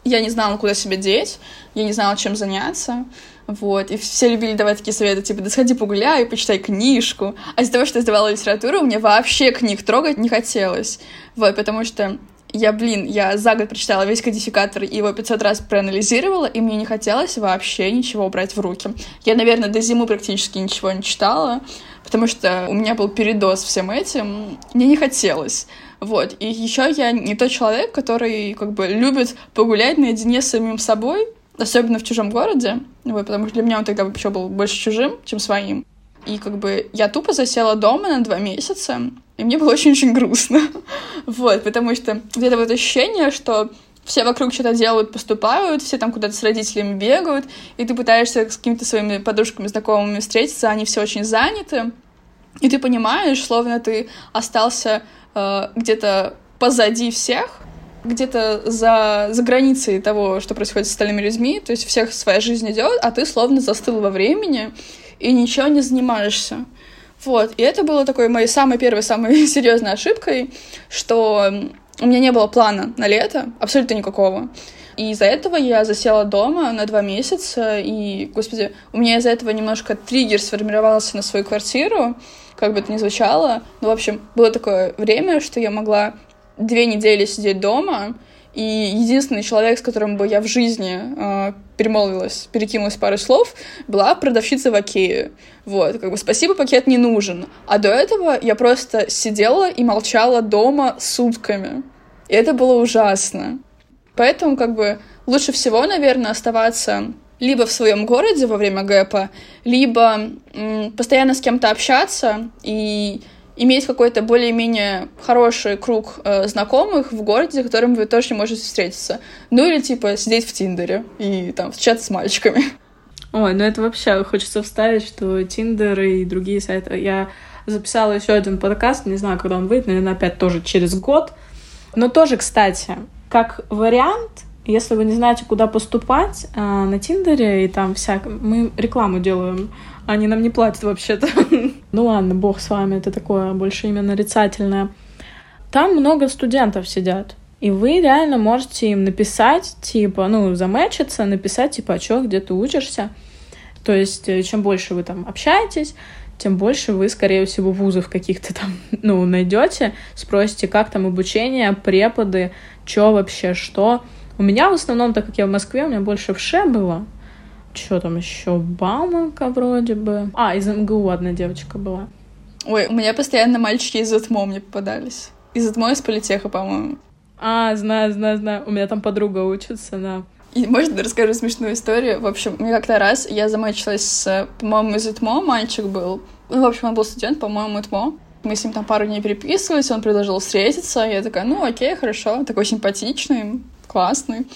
B: Я не знала, куда себя деть, я не знала, чем заняться. Вот, и все любили давать такие советы, типа, да сходи погуляй, почитай книжку. А из-за того, что я сдавала литературу, мне вообще книг трогать не хотелось. Вот, потому что я, блин, я за год прочитала весь кодификатор и его 500 раз проанализировала, и мне не хотелось вообще ничего брать в руки. Я, наверное, до зимы практически ничего не читала, потому что у меня был передоз всем этим, мне не хотелось. Вот. И еще я не тот человек, который как бы любит погулять наедине с самим собой, особенно в чужом городе, вот, потому что для меня он тогда вообще был больше чужим, чем своим. И как бы я тупо засела дома на два месяца, и мне было очень-очень грустно. *laughs* вот, потому что где-то вот ощущение, что все вокруг что-то делают, поступают, все там куда-то с родителями бегают, и ты пытаешься с какими-то своими подружками, знакомыми встретиться, они все очень заняты, и ты понимаешь, словно ты остался э, где-то позади всех, где-то за, за границей того, что происходит с остальными людьми, то есть всех своя жизнь идет, а ты словно застыл во времени и ничего не занимаешься. Вот, и это было такой моей самой первой, самой *laughs* серьезной ошибкой, что у меня не было плана на лето, абсолютно никакого. И из-за этого я засела дома на два месяца, и, господи, у меня из-за этого немножко триггер сформировался на свою квартиру, как бы это ни звучало. Ну, в общем, было такое время, что я могла две недели сидеть дома, и единственный человек, с которым бы я в жизни э, перемолвилась, перекинулась парой слов, была продавщица в Окее. Вот, как бы спасибо, пакет не нужен. А до этого я просто сидела и молчала дома сутками. И это было ужасно. Поэтому, как бы, лучше всего, наверное, оставаться либо в своем городе во время гэпа, либо м, постоянно с кем-то общаться и иметь какой-то более-менее хороший круг э, знакомых в городе, с которым вы точно можете встретиться. Ну или типа сидеть в Тиндере и там встречаться с мальчиками.
A: Ой, ну это вообще хочется вставить, что Тиндер и другие сайты. Я записала еще один подкаст, не знаю, когда он выйдет, наверное, опять тоже через год. Но тоже, кстати, как вариант, если вы не знаете, куда поступать э, на Тиндере и там всяк... Мы рекламу делаем они нам не платят вообще-то. *laughs* ну ладно, бог с вами, это такое больше именно нарицательное. Там много студентов сидят. И вы реально можете им написать, типа, ну, замечиться, написать, типа, а чё, где ты учишься. То есть, э, чем больше вы там общаетесь, тем больше вы, скорее всего, вузов каких-то там, *laughs* ну, найдете, спросите, как там обучение, преподы, что вообще, что. У меня в основном, так как я в Москве, у меня больше в ШЕ было, что там еще? Бауманка вроде бы. А, из МГУ одна девочка была.
B: Ой, у меня постоянно мальчики из ИТМО мне попадались. Из ИТМО, из политеха, по-моему.
A: А, знаю, знаю, знаю. У меня там подруга учится, да.
B: И, может, расскажу смешную историю. В общем, мне как-то раз я замочилась с, по-моему, из ИТМО мальчик был. Ну, в общем, он был студент, по-моему, ИТМО. Мы с ним там пару дней переписывались, он предложил встретиться. Я такая, ну, окей, хорошо. Такой симпатичный, классный.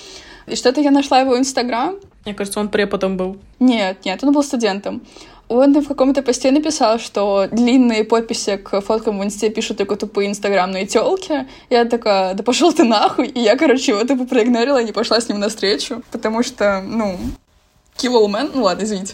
B: И что-то я нашла его Инстаграм,
A: мне кажется, он преподом был.
B: Нет, нет, он был студентом. Он в каком-то посте написал, что длинные подписи к фоткам в инсте пишут только тупые инстаграмные телки. Я такая, да пошел ты нахуй. И я, короче, его тупо проигнорила и не пошла с ним навстречу. Потому что, ну, kill ну ладно, извините.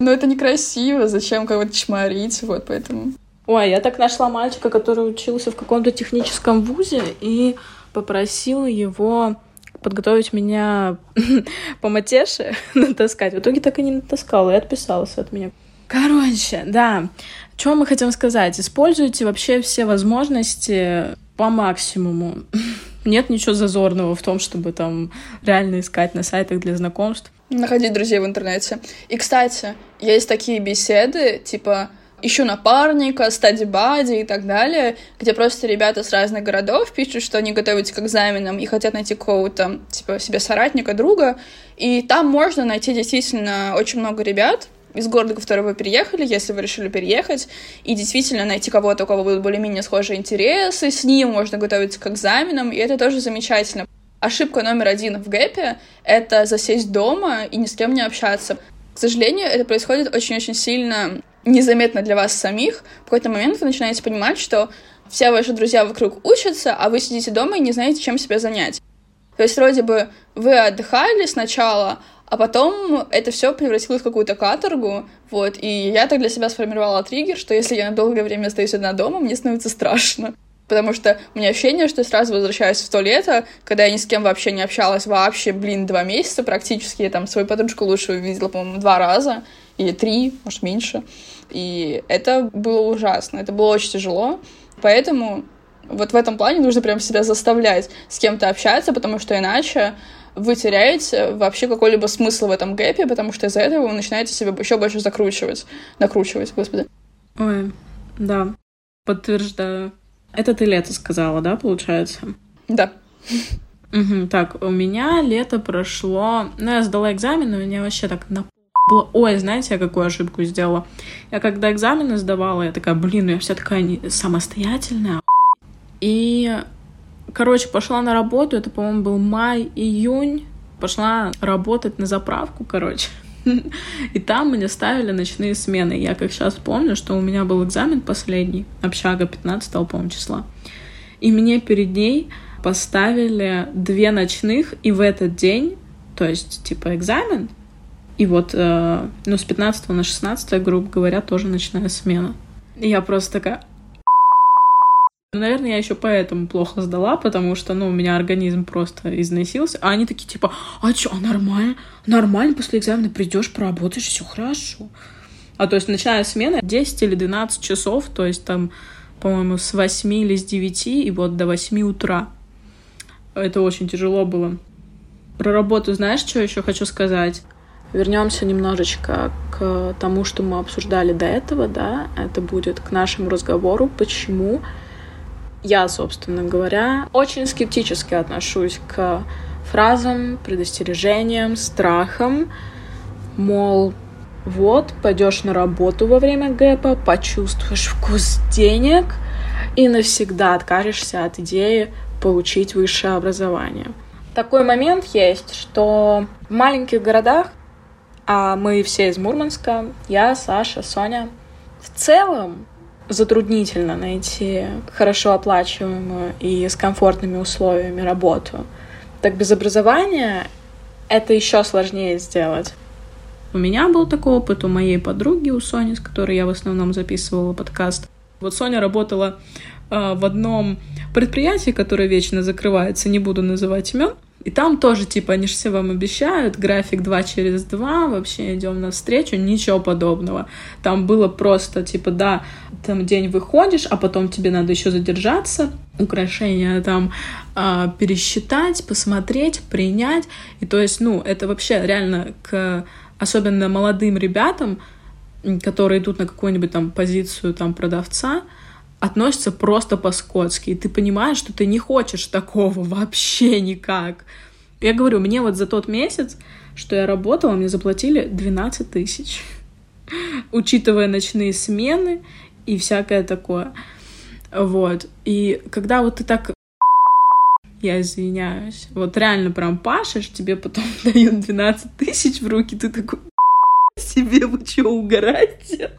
B: Но это некрасиво, зачем кого-то чморить, вот поэтому.
A: Ой, я так нашла мальчика, который учился в каком-то техническом вузе и попросила его подготовить меня *laughs* по матеше *laughs* натаскать. В итоге так и не натаскала и отписался от меня. Короче, да. Что мы хотим сказать? Используйте вообще все возможности по максимуму. *laughs* Нет ничего зазорного в том, чтобы там реально искать на сайтах для знакомств.
B: Находить друзей в интернете. И, кстати, есть такие беседы, типа ищу напарника, стади бади и так далее, где просто ребята с разных городов пишут, что они готовятся к экзаменам и хотят найти какого-то, типа, себе соратника, друга, и там можно найти действительно очень много ребят, из города, в который вы переехали, если вы решили переехать, и действительно найти кого-то, у кого будут более-менее схожие интересы, с ним можно готовиться к экзаменам, и это тоже замечательно. Ошибка номер один в гэпе — это засесть дома и ни с кем не общаться. К сожалению, это происходит очень-очень сильно незаметно для вас самих, в какой-то момент вы начинаете понимать, что все ваши друзья вокруг учатся, а вы сидите дома и не знаете, чем себя занять. То есть вроде бы вы отдыхали сначала, а потом это все превратилось в какую-то каторгу, вот, и я так для себя сформировала триггер, что если я на долгое время остаюсь одна дома, мне становится страшно. Потому что у меня ощущение, что я сразу возвращаюсь в то лето, когда я ни с кем вообще не общалась вообще, блин, два месяца практически. Я там свою подружку лучшую видела, по-моему, два раза или три, может, меньше. И это было ужасно, это было очень тяжело. Поэтому вот в этом плане нужно прям себя заставлять с кем-то общаться, потому что иначе вы теряете вообще какой-либо смысл в этом гэпе, потому что из-за этого вы начинаете себя еще больше закручивать, накручивать, господи.
A: Ой, да, подтверждаю. Это ты лето сказала, да, получается?
B: Да.
A: Угу, так, у меня лето прошло... Ну, я сдала экзамен, у меня вообще так на было, ой, знаете, я какую ошибку сделала? Я когда экзамены сдавала, я такая, блин, ну я вся такая не... самостоятельная. И, короче, пошла на работу, это, по-моему, был май-июнь. Пошла работать на заправку, короче. *laughs* И там мне ставили ночные смены. Я как сейчас помню, что у меня был экзамен последний, общага 15 по-моему, числа. И мне перед ней поставили две ночных, и в этот день, то есть, типа, экзамен, и вот, э, ну, с 15 на 16, грубо говоря, тоже ночная смена. И я просто такая... Ну, наверное, я еще поэтому плохо сдала, потому что, ну, у меня организм просто износился. А они такие, типа, а что, а нормально? Нормально после экзамена придешь, поработаешь, все хорошо. А то есть ночная смена 10 или 12 часов, то есть там, по-моему, с 8 или с 9 и вот до 8 утра. Это очень тяжело было. Про работу знаешь, что еще хочу сказать? Вернемся немножечко к тому, что мы обсуждали до этого, да, это будет к нашему разговору, почему я, собственно говоря, очень скептически отношусь к фразам, предостережениям, страхам, мол, вот, пойдешь на работу во время гэпа, почувствуешь вкус денег и навсегда откажешься от идеи получить высшее образование. Такой момент есть, что в маленьких городах а мы все из Мурманска, я, Саша, Соня. В целом затруднительно найти хорошо оплачиваемую и с комфортными условиями работу. Так без образования это еще сложнее сделать. У меня был такой опыт, у моей подруги, у Сони, с которой я в основном записывала подкаст. Вот Соня работала э, в одном предприятии, которое вечно закрывается, не буду называть имен, и там тоже, типа, они же все вам обещают, график 2 через 2, вообще идем навстречу, ничего подобного. Там было просто, типа, да, там день выходишь, а потом тебе надо еще задержаться, украшения там э, пересчитать, посмотреть, принять. И то есть, ну, это вообще реально к особенно молодым ребятам, которые идут на какую-нибудь там позицию там продавца, относятся просто по-скотски, и ты понимаешь, что ты не хочешь такого *laughs* вообще никак. Я говорю, мне вот за тот месяц, что я работала, мне заплатили 12 тысяч, *laughs* учитывая ночные смены и всякое такое. Вот. И когда вот ты так *laughs* я извиняюсь. Вот реально прям пашешь, тебе потом дают 12 тысяч в руки, ты такой, себе вы что, угораете?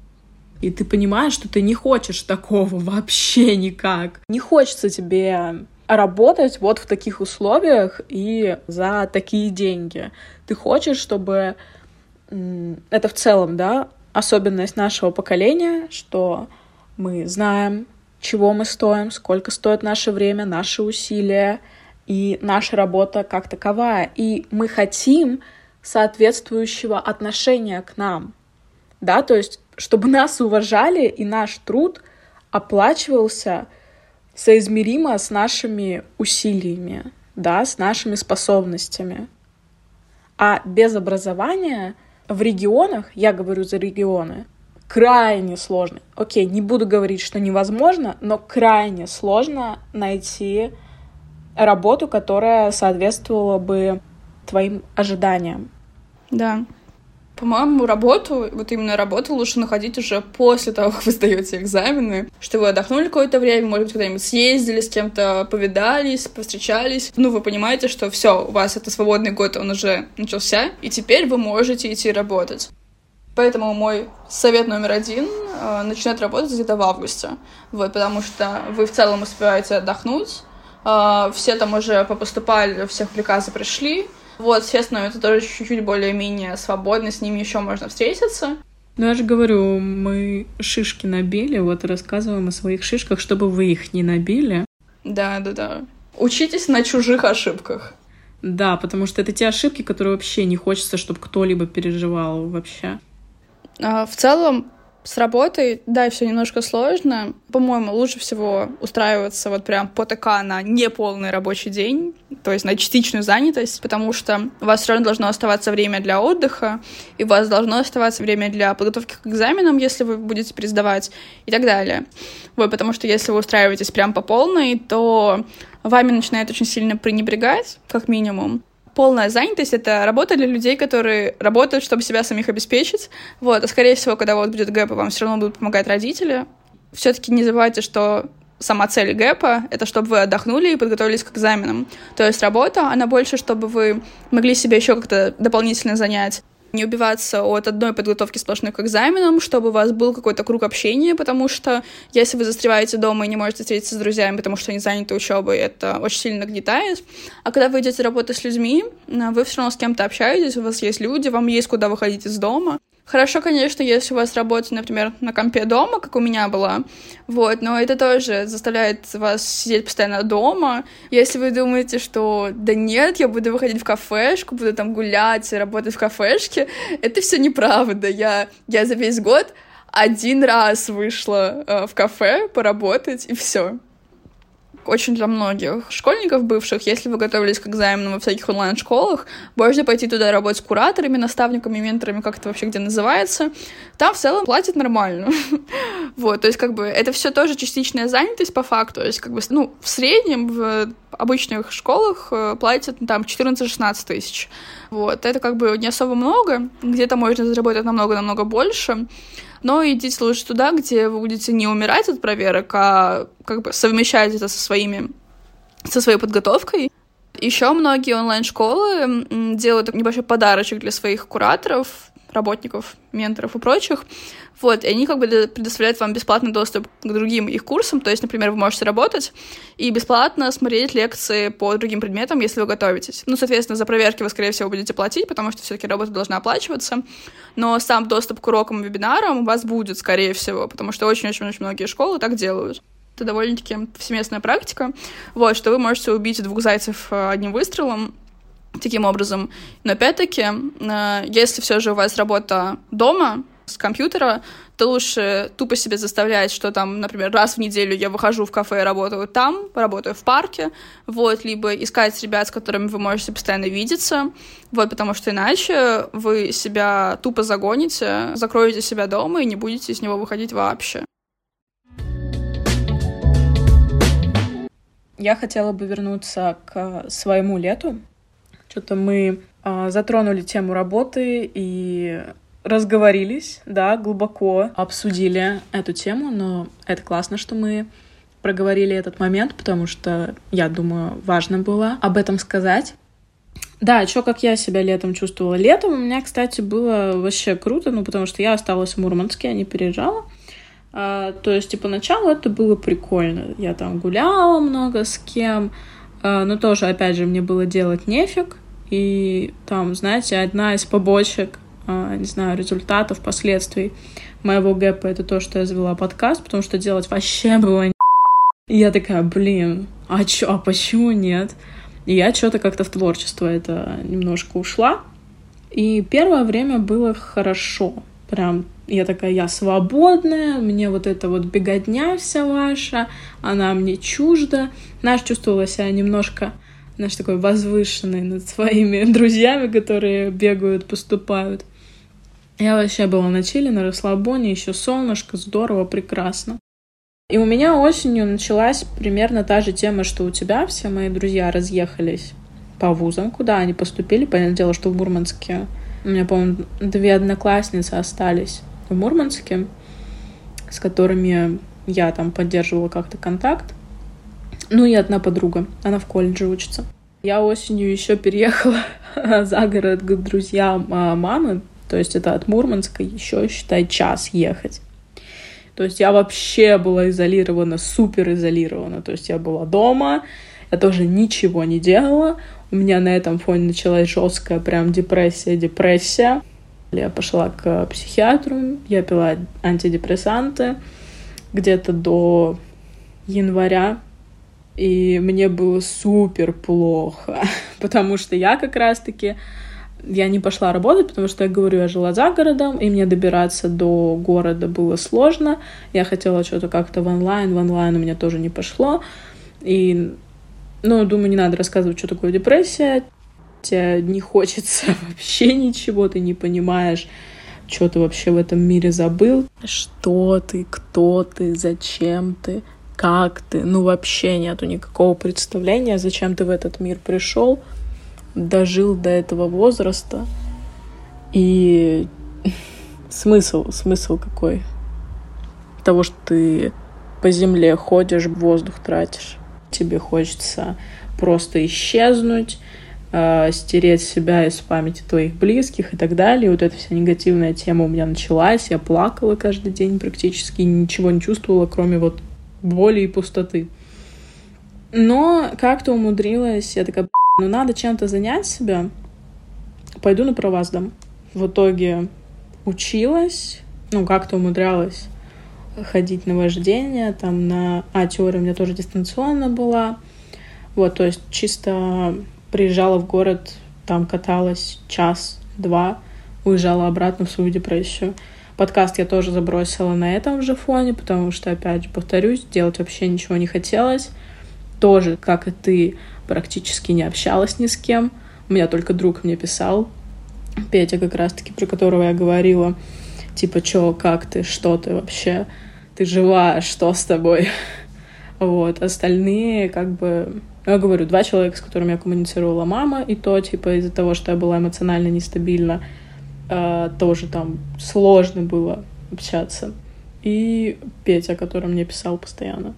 A: И ты понимаешь, что ты не хочешь такого *laughs* вообще никак. Не хочется тебе работать вот в таких условиях и за такие деньги. Ты хочешь, чтобы это в целом, да, особенность нашего поколения, что мы знаем, чего мы стоим, сколько стоит наше время, наши усилия и наша работа как таковая. И мы хотим соответствующего отношения к нам. Да, то есть чтобы нас уважали и наш труд оплачивался соизмеримо с нашими усилиями, да, с нашими способностями. А без образования в регионах, я говорю за регионы, крайне сложно. Окей, не буду говорить, что невозможно, но крайне сложно найти работу, которая соответствовала бы твоим ожиданиям.
B: Да. По-моему, работу, вот именно работу лучше находить уже после того, как вы сдаете экзамены, что вы отдохнули какое-то время, может быть, куда-нибудь съездили, с кем-то повидались, повстречались. Ну, вы понимаете, что все, у вас это свободный год, он уже начался, и теперь вы можете идти работать. Поэтому мой совет номер один э, начинать работать где-то в августе. Вот, потому что вы в целом успеваете отдохнуть, э, все там уже попоступали, всех приказы пришли, вот, естественно, это тоже чуть-чуть более-менее свободно, с ними еще можно встретиться.
A: Ну, я же говорю, мы шишки набили, вот рассказываем о своих шишках, чтобы вы их не набили.
B: Да, да, да. Учитесь на чужих ошибках.
A: Да, потому что это те ошибки, которые вообще не хочется, чтобы кто-либо переживал вообще.
B: А, в целом, с работой, да, все немножко сложно. По-моему, лучше всего устраиваться вот прям по ТК на неполный рабочий день, то есть на частичную занятость, потому что у вас все равно должно оставаться время для отдыха, и у вас должно оставаться время для подготовки к экзаменам, если вы будете пересдавать, и так далее. Вот, потому что если вы устраиваетесь прям по полной, то вами начинает очень сильно пренебрегать, как минимум полная занятость — это работа для людей, которые работают, чтобы себя самих обеспечить. Вот, а скорее всего, когда вот будет гэп, вам все равно будут помогать родители. все таки не забывайте, что сама цель гэпа — это чтобы вы отдохнули и подготовились к экзаменам. То есть работа, она больше, чтобы вы могли себя еще как-то дополнительно занять не убиваться от одной подготовки сплошной к экзаменам, чтобы у вас был какой-то круг общения, потому что если вы застреваете дома и не можете встретиться с друзьями, потому что они заняты учебой, это очень сильно гнетает. А когда вы идете работать с людьми, вы все равно с кем-то общаетесь, у вас есть люди, вам есть куда выходить из дома. Хорошо, конечно, если у вас работа, например, на компе дома, как у меня была, вот, но это тоже заставляет вас сидеть постоянно дома. Если вы думаете, что да нет, я буду выходить в кафешку, буду там гулять, работать в кафешке, *laughs* это все неправда. Я, я за весь год один раз вышла э, в кафе поработать, и все очень для многих школьников бывших, если вы готовились к экзаменам во всяких онлайн-школах, можно пойти туда работать с кураторами, наставниками, менторами, как это вообще где называется. Там в целом платят нормально. *laughs* вот, то есть как бы это все тоже частичная занятость по факту. То есть как бы, ну, в среднем в обычных школах э, платят ну, там 14-16 тысяч. Вот, это как бы не особо много, где-то можно заработать намного-намного больше но идите лучше туда, где вы будете не умирать от проверок, а как бы совмещать это со своими со своей подготовкой. Еще многие онлайн-школы делают небольшой подарочек для своих кураторов, работников, менторов и прочих. Вот, и они как бы предоставляют вам бесплатный доступ к другим их курсам. То есть, например, вы можете работать и бесплатно смотреть лекции по другим предметам, если вы готовитесь. Ну, соответственно, за проверки вы, скорее всего, будете платить, потому что все-таки работа должна оплачиваться. Но сам доступ к урокам и вебинарам у вас будет, скорее всего, потому что очень-очень-очень многие школы так делают это довольно-таки всеместная практика, вот, что вы можете убить двух зайцев э, одним выстрелом, таким образом. Но опять-таки, э, если все же у вас работа дома, с компьютера, то лучше тупо себе заставлять, что там, например, раз в неделю я выхожу в кафе и работаю там, работаю в парке, вот, либо искать ребят, с которыми вы можете постоянно видеться, вот, потому что иначе вы себя тупо загоните, закроете себя дома и не будете из него выходить вообще.
A: Я хотела бы вернуться к своему лету, что-то мы э, затронули тему работы и разговорились, да, глубоко обсудили эту тему, но это классно, что мы проговорили этот момент, потому что, я думаю, важно было об этом сказать. Да, что как я себя летом чувствовала. Летом у меня, кстати, было вообще круто, ну, потому что я осталась в Мурманске, а не переезжала. А, то есть, типа, поначалу это было прикольно. Я там гуляла много с кем, а, но тоже, опять же, мне было делать нефиг. И там, знаете, одна из побочек, не знаю, результатов, последствий моего гэпа — это то, что я завела подкаст, потому что делать вообще было не... *laughs* И я такая, блин, а чё, а почему нет? И я что-то как-то в творчество это немножко ушла. И первое время было хорошо. Прям я такая, я свободная, мне вот эта вот беготня вся ваша, она мне чужда. Знаешь, чувствовала себя немножко, знаешь, такой возвышенной над своими *laughs* друзьями, которые бегают, поступают. Я вообще была на чили, на расслабоне, еще солнышко, здорово, прекрасно. И у меня осенью началась примерно та же тема, что у тебя. Все мои друзья разъехались по вузам, куда они поступили. Понятное дело, что в Мурманске у меня, по-моему, две одноклассницы остались в Мурманске, с которыми я там поддерживала как-то контакт. Ну и одна подруга, она в колледже учится. Я осенью еще переехала *laughs* за город к друзьям а, мамы, то есть это от Мурманска еще, считай, час ехать. То есть я вообще была изолирована, супер изолирована. То есть я была дома, я тоже ничего не делала. У меня на этом фоне началась жесткая прям депрессия, депрессия. Я пошла к психиатру, я пила антидепрессанты где-то до января, и мне было супер плохо, *laughs* потому что я как раз-таки я не пошла работать, потому что я говорю, я жила за городом, и мне добираться до города было сложно. Я хотела что-то как-то в онлайн, в онлайн у меня тоже не пошло. И, ну, думаю, не надо рассказывать, что такое депрессия. Тебе не хочется *laughs* вообще ничего, ты не понимаешь, что ты вообще в этом мире забыл. Что ты, кто ты, зачем ты, как ты. Ну, вообще нету никакого представления, зачем ты в этот мир пришел дожил до этого возраста. И *laughs* смысл, смысл какой? Того, что ты по земле ходишь, воздух тратишь. Тебе хочется просто исчезнуть, э, стереть себя из памяти твоих близких и так далее. Вот эта вся негативная тема у меня началась. Я плакала каждый день практически, ничего не чувствовала, кроме вот боли и пустоты. Но как-то умудрилась, я такая, ну надо чем-то занять себя, пойду на права сдам. В итоге училась, ну как-то умудрялась ходить на вождение, там на... А, теория у меня тоже дистанционно была. Вот, то есть чисто приезжала в город, там каталась час-два, уезжала обратно в свою депрессию. Подкаст я тоже забросила на этом же фоне, потому что, опять же, повторюсь, делать вообще ничего не хотелось. Тоже, как и ты, практически не общалась ни с кем. У меня только друг мне писал, Петя как раз-таки, про которого я говорила, типа, чё, как ты, что ты вообще, ты жива, что с тобой? *laughs* Вот, остальные, как бы, я говорю, два человека, с которыми я коммуницировала, мама, и то, типа, из-за того, что я была эмоционально нестабильна, э, тоже там сложно было общаться. И Петя, который мне писал постоянно.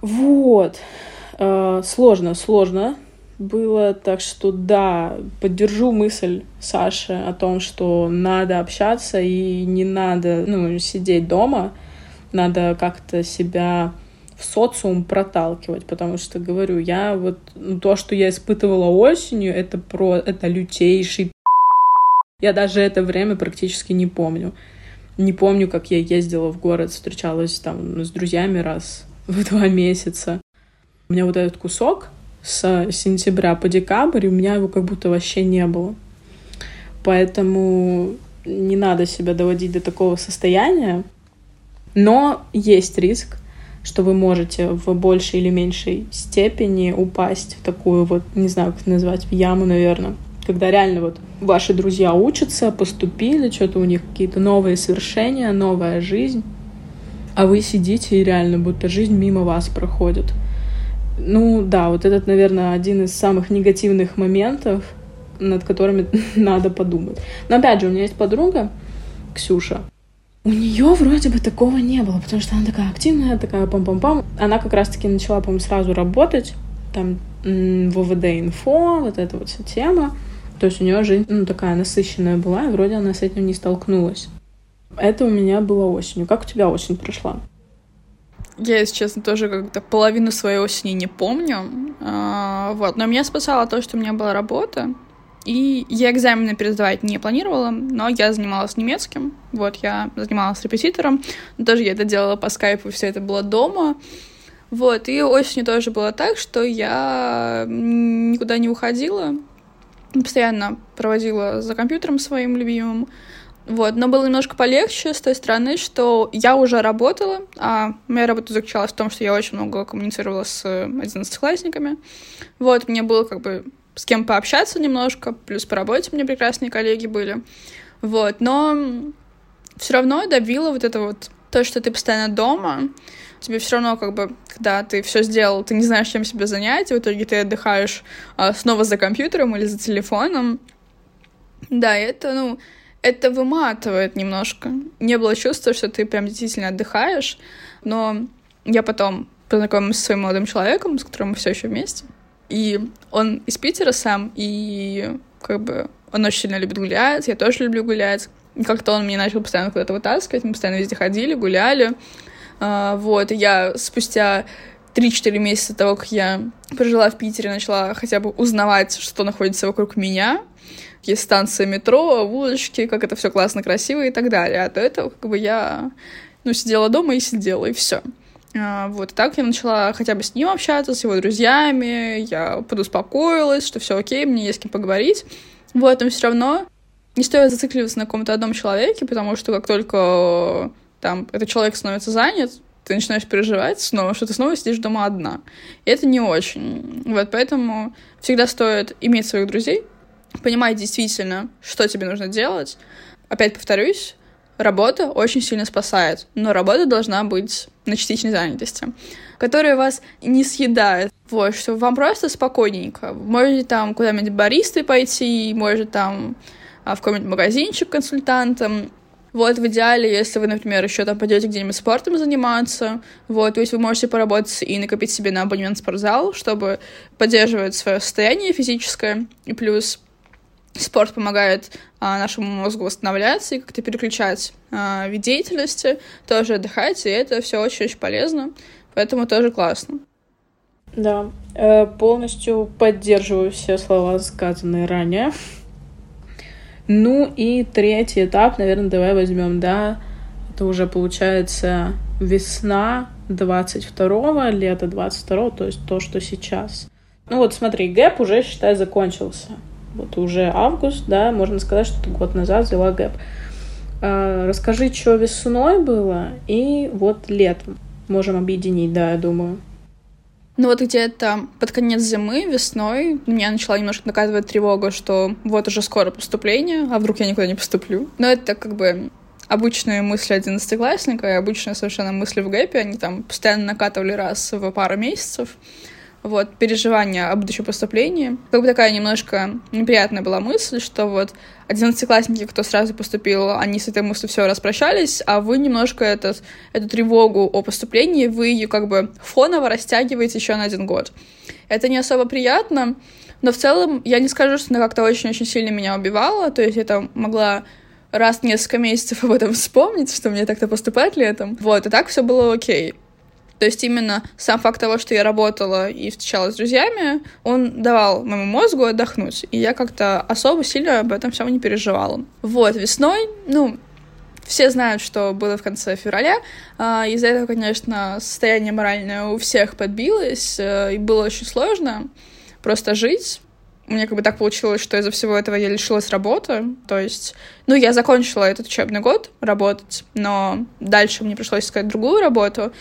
A: Вот. Э, сложно, сложно было, так что да, поддержу мысль Саши о том, что надо общаться и не надо, ну, сидеть дома, надо как-то себя в социум проталкивать, потому что, говорю, я вот, ну, то, что я испытывала осенью, это про, это лютейший я даже это время практически не помню. Не помню, как я ездила в город, встречалась там с друзьями раз *laughs* в два месяца. У меня вот этот кусок с сентября по декабрь, у меня его как будто вообще не было. Поэтому не надо себя доводить до такого состояния. Но есть риск, что вы можете в большей или меньшей степени упасть в такую вот, не знаю, как это назвать, в яму, наверное. Когда реально вот ваши друзья учатся, поступили, что-то у них какие-то новые свершения, новая жизнь, а вы сидите и реально будто жизнь мимо вас проходит. Ну да, вот этот, наверное, один из самых негативных моментов, над которыми *laughs* надо подумать. Но опять же, у меня есть подруга, Ксюша. У нее вроде бы такого не было, потому что она такая активная, такая пам-пам-пам. Она как раз-таки начала, по-моему, сразу работать, там, ВВД-инфо, вот эта вот вся тема. То есть у нее жизнь, ну, такая насыщенная была, и вроде она с этим не столкнулась. Это у меня было осенью. Как у тебя осень прошла?
B: Я, если честно, тоже как-то половину своей осени не помню. А, вот. Но меня спасало то, что у меня была работа. И я экзамены пересдавать не планировала, но я занималась немецким. Вот, я занималась репетитором. Тоже я это делала по скайпу, все это было дома. Вот, и осенью тоже было так, что я никуда не уходила. Постоянно проводила за компьютером своим любимым. Вот, но было немножко полегче с той стороны, что я уже работала, а моя работа заключалась в том, что я очень много коммуницировала с одиннадцатиклассниками. Вот, мне было как бы с кем пообщаться немножко, плюс по работе мне прекрасные коллеги были. Вот, но все равно добила вот это вот то, что ты постоянно дома, тебе все равно, как бы, когда ты все сделал, ты не знаешь, чем себя занять, и в итоге ты отдыхаешь а, снова за компьютером или за телефоном. Да, это, ну, это выматывает немножко. Не было чувства, что ты прям действительно отдыхаешь, но я потом познакомилась со своим молодым человеком, с которым мы все еще вместе. И он из Питера сам, и как бы он очень сильно любит гулять, я тоже люблю гулять. И как-то он меня начал постоянно куда-то вытаскивать, мы постоянно везде ходили, гуляли. А, вот, и я спустя 3-4 месяца того, как я прожила в Питере, начала хотя бы узнавать, что находится вокруг меня, есть станция метро, улочки, как это все классно, красиво и так далее. А до этого как бы я, ну, сидела дома и сидела, и все. А, вот, так я начала хотя бы с ним общаться, с его друзьями, я подуспокоилась, что все окей, мне есть с кем поговорить. Вот, но все равно не стоит зацикливаться на каком-то одном человеке, потому что как только там этот человек становится занят, ты начинаешь переживать снова, что ты снова сидишь дома одна. И это не очень. Вот поэтому всегда стоит иметь своих друзей, понимать действительно, что тебе нужно делать. Опять повторюсь, работа очень сильно спасает, но работа должна быть на частичной занятости, которая вас не съедает. Вот, что вам просто спокойненько. Можете там куда-нибудь баристой пойти, может там а, в какой-нибудь магазинчик консультантом. Вот, в идеале, если вы, например, еще там пойдете где-нибудь спортом заниматься, вот, то есть вы можете поработать и накопить себе на абонемент в спортзал, чтобы поддерживать свое состояние физическое, и плюс спорт помогает а, нашему мозгу восстанавливаться и как-то переключать а, вид деятельности, тоже отдыхать, и это все очень-очень полезно, поэтому тоже классно.
A: Да, э, полностью поддерживаю все слова, сказанные ранее. Ну и третий этап, наверное, давай возьмем, да, это уже получается весна 22-го, лето 22-го, то есть то, что сейчас. Ну вот смотри, gap уже, считай, закончился вот уже август, да, можно сказать, что ты год назад взяла gap. А, расскажи, что весной было и вот летом. Можем объединить, да, я думаю.
B: Ну вот где-то под конец зимы, весной, меня начала немножко накатывать тревога, что вот уже скоро поступление, а вдруг я никуда не поступлю. Но это как бы обычные мысли одиннадцатиклассника и обычные совершенно мысли в гэпе, они там постоянно накатывали раз в пару месяцев вот, переживания о будущем поступлении. Как бы такая немножко неприятная была мысль, что вот одиннадцатиклассники, кто сразу поступил, они с этой мыслью все распрощались, а вы немножко этот, эту тревогу о поступлении, вы ее как бы фоново растягиваете еще на один год. Это не особо приятно, но в целом я не скажу, что она как-то очень-очень сильно меня убивала, то есть я там могла раз в несколько месяцев об этом вспомнить, что мне так-то поступать летом. Вот, и так все было окей. То есть именно сам факт того, что я работала и встречалась с друзьями, он давал моему мозгу отдохнуть. И я как-то особо сильно об этом всем не переживала. Вот, весной, ну, все знают, что было в конце февраля. А, из-за этого, конечно, состояние моральное у всех подбилось, э, и было очень сложно просто жить. Меня как бы так получилось, что из-за всего этого я лишилась работы. То есть, ну, я закончила этот учебный год работать, но дальше мне пришлось искать другую работу.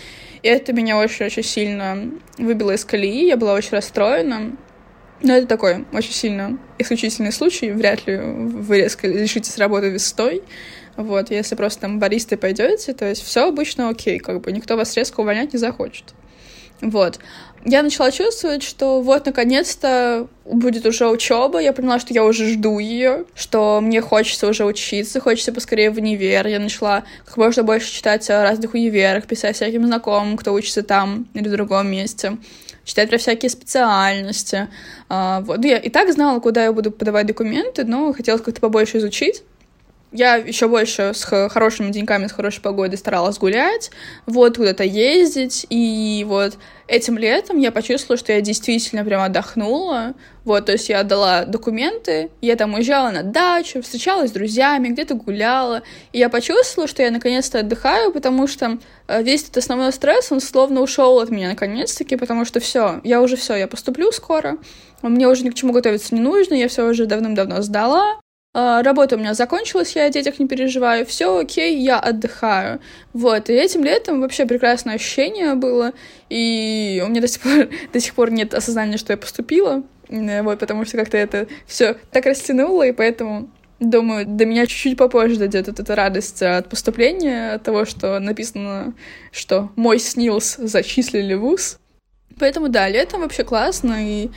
B: И это меня очень-очень сильно выбило из колеи, я была очень расстроена. Но это такой очень сильно исключительный случай, вряд ли вы резко лишитесь работы весной. Вот, если просто там баристой пойдете, то есть все обычно окей, как бы никто вас резко увольнять не захочет. Вот я начала чувствовать, что вот наконец-то будет уже учеба. Я поняла, что я уже жду ее, что мне хочется уже учиться, хочется поскорее в универ. Я начала как можно больше читать о разных универах, писать всяким знакомым, кто учится там или в другом месте читать про всякие специальности. А, вот. Ну, я и так знала, куда я буду подавать документы, но хотела как-то побольше изучить. Я еще больше с хорошими деньками, с хорошей погодой старалась гулять, вот куда-то ездить, и вот этим летом я почувствовала, что я действительно прям отдохнула, вот, то есть я отдала документы, я там уезжала на дачу, встречалась с друзьями, где-то гуляла, и я почувствовала, что я наконец-то отдыхаю, потому что э, весь этот основной стресс, он словно ушел от меня наконец-таки, потому что все, я уже все, я поступлю скоро, мне уже ни к чему готовиться не нужно, я все уже давным-давно сдала, работа у меня закончилась, я о детях не переживаю, все окей, я отдыхаю. Вот, и этим летом вообще прекрасное ощущение было, и у меня до сих пор, *laughs* до сих пор нет осознания, что я поступила, вот, потому что как-то это все так растянуло, и поэтому Думаю, до меня чуть-чуть попозже дойдет вот эта радость от поступления, от того, что написано, что мой СНИЛС зачислили в ВУЗ. Поэтому да, летом вообще классно, и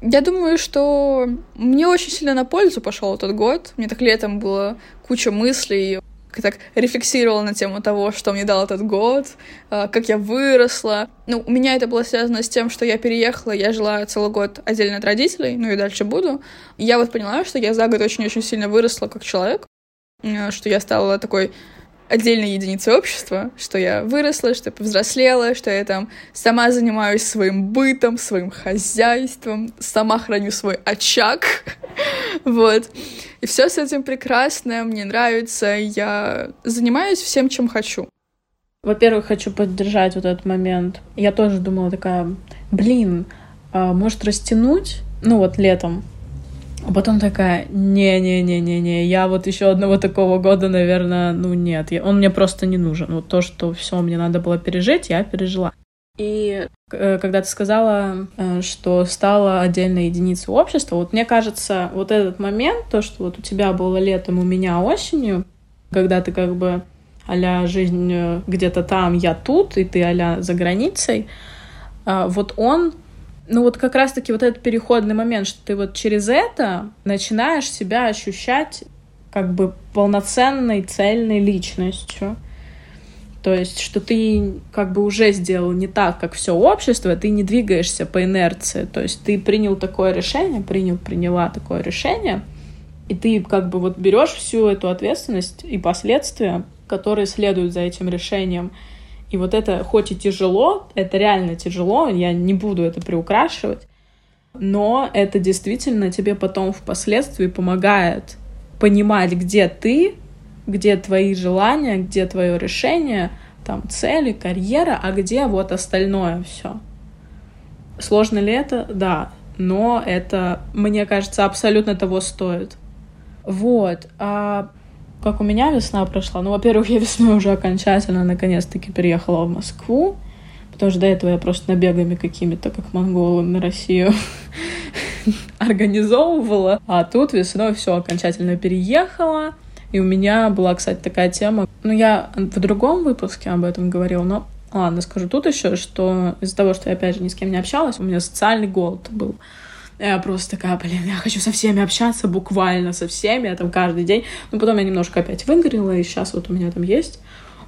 B: я думаю, что мне очень сильно на пользу пошел этот год. Мне так летом было куча мыслей, я так рефлексировала на тему того, что мне дал этот год, а, как я выросла. Ну, у меня это было связано с тем, что я переехала, я жила целый год отдельно от родителей, ну и дальше буду. Я вот поняла, что я за год очень-очень сильно выросла как человек, э, что я стала такой отдельной единицей общества, что я выросла, что я повзрослела, что я там сама занимаюсь своим бытом, своим хозяйством, сама храню свой очаг, *laughs* вот. И все с этим прекрасно, мне нравится, я занимаюсь всем, чем хочу.
A: Во-первых, хочу поддержать вот этот момент. Я тоже думала такая, блин, а может растянуть, ну вот летом, а потом такая, не-не-не-не-не, я вот еще одного такого года, наверное, ну нет, я, он мне просто не нужен. Вот то, что все мне надо было пережить, я пережила. И э, когда ты сказала, э, что стала отдельной единицей общества, вот мне кажется, вот этот момент, то, что вот у тебя было летом, у меня осенью, когда ты как бы а жизнь э, где-то там, я тут, и ты а за границей, вот он ну вот как раз-таки вот этот переходный момент, что ты вот через это начинаешь себя ощущать как бы полноценной, цельной личностью. То есть, что ты как бы уже сделал не так, как все общество, ты не двигаешься по инерции. То есть ты принял такое решение, принял, приняла такое решение, и ты как бы вот берешь всю эту ответственность и последствия, которые следуют за этим решением, и вот это, хоть и тяжело, это реально тяжело, я не буду это приукрашивать, но это действительно тебе потом впоследствии помогает понимать, где ты, где твои желания, где твое решение, там цели, карьера, а где вот остальное все. Сложно ли это? Да. Но это, мне кажется, абсолютно того стоит. Вот. А как у меня весна прошла. Ну, во-первых, я весной уже окончательно, наконец-таки, переехала в Москву, потому что до этого я просто набегами какими-то, как монголы, на Россию *laughs* организовывала. А тут весной все окончательно переехала. И у меня была, кстати, такая тема. Ну, я в другом выпуске об этом говорила, но ладно, скажу тут еще, что из-за того, что я, опять же, ни с кем не общалась, у меня социальный голод был. Я просто такая, блин, я хочу со всеми общаться, буквально со всеми, я там каждый день. Но потом я немножко опять выгорела, и сейчас вот у меня там есть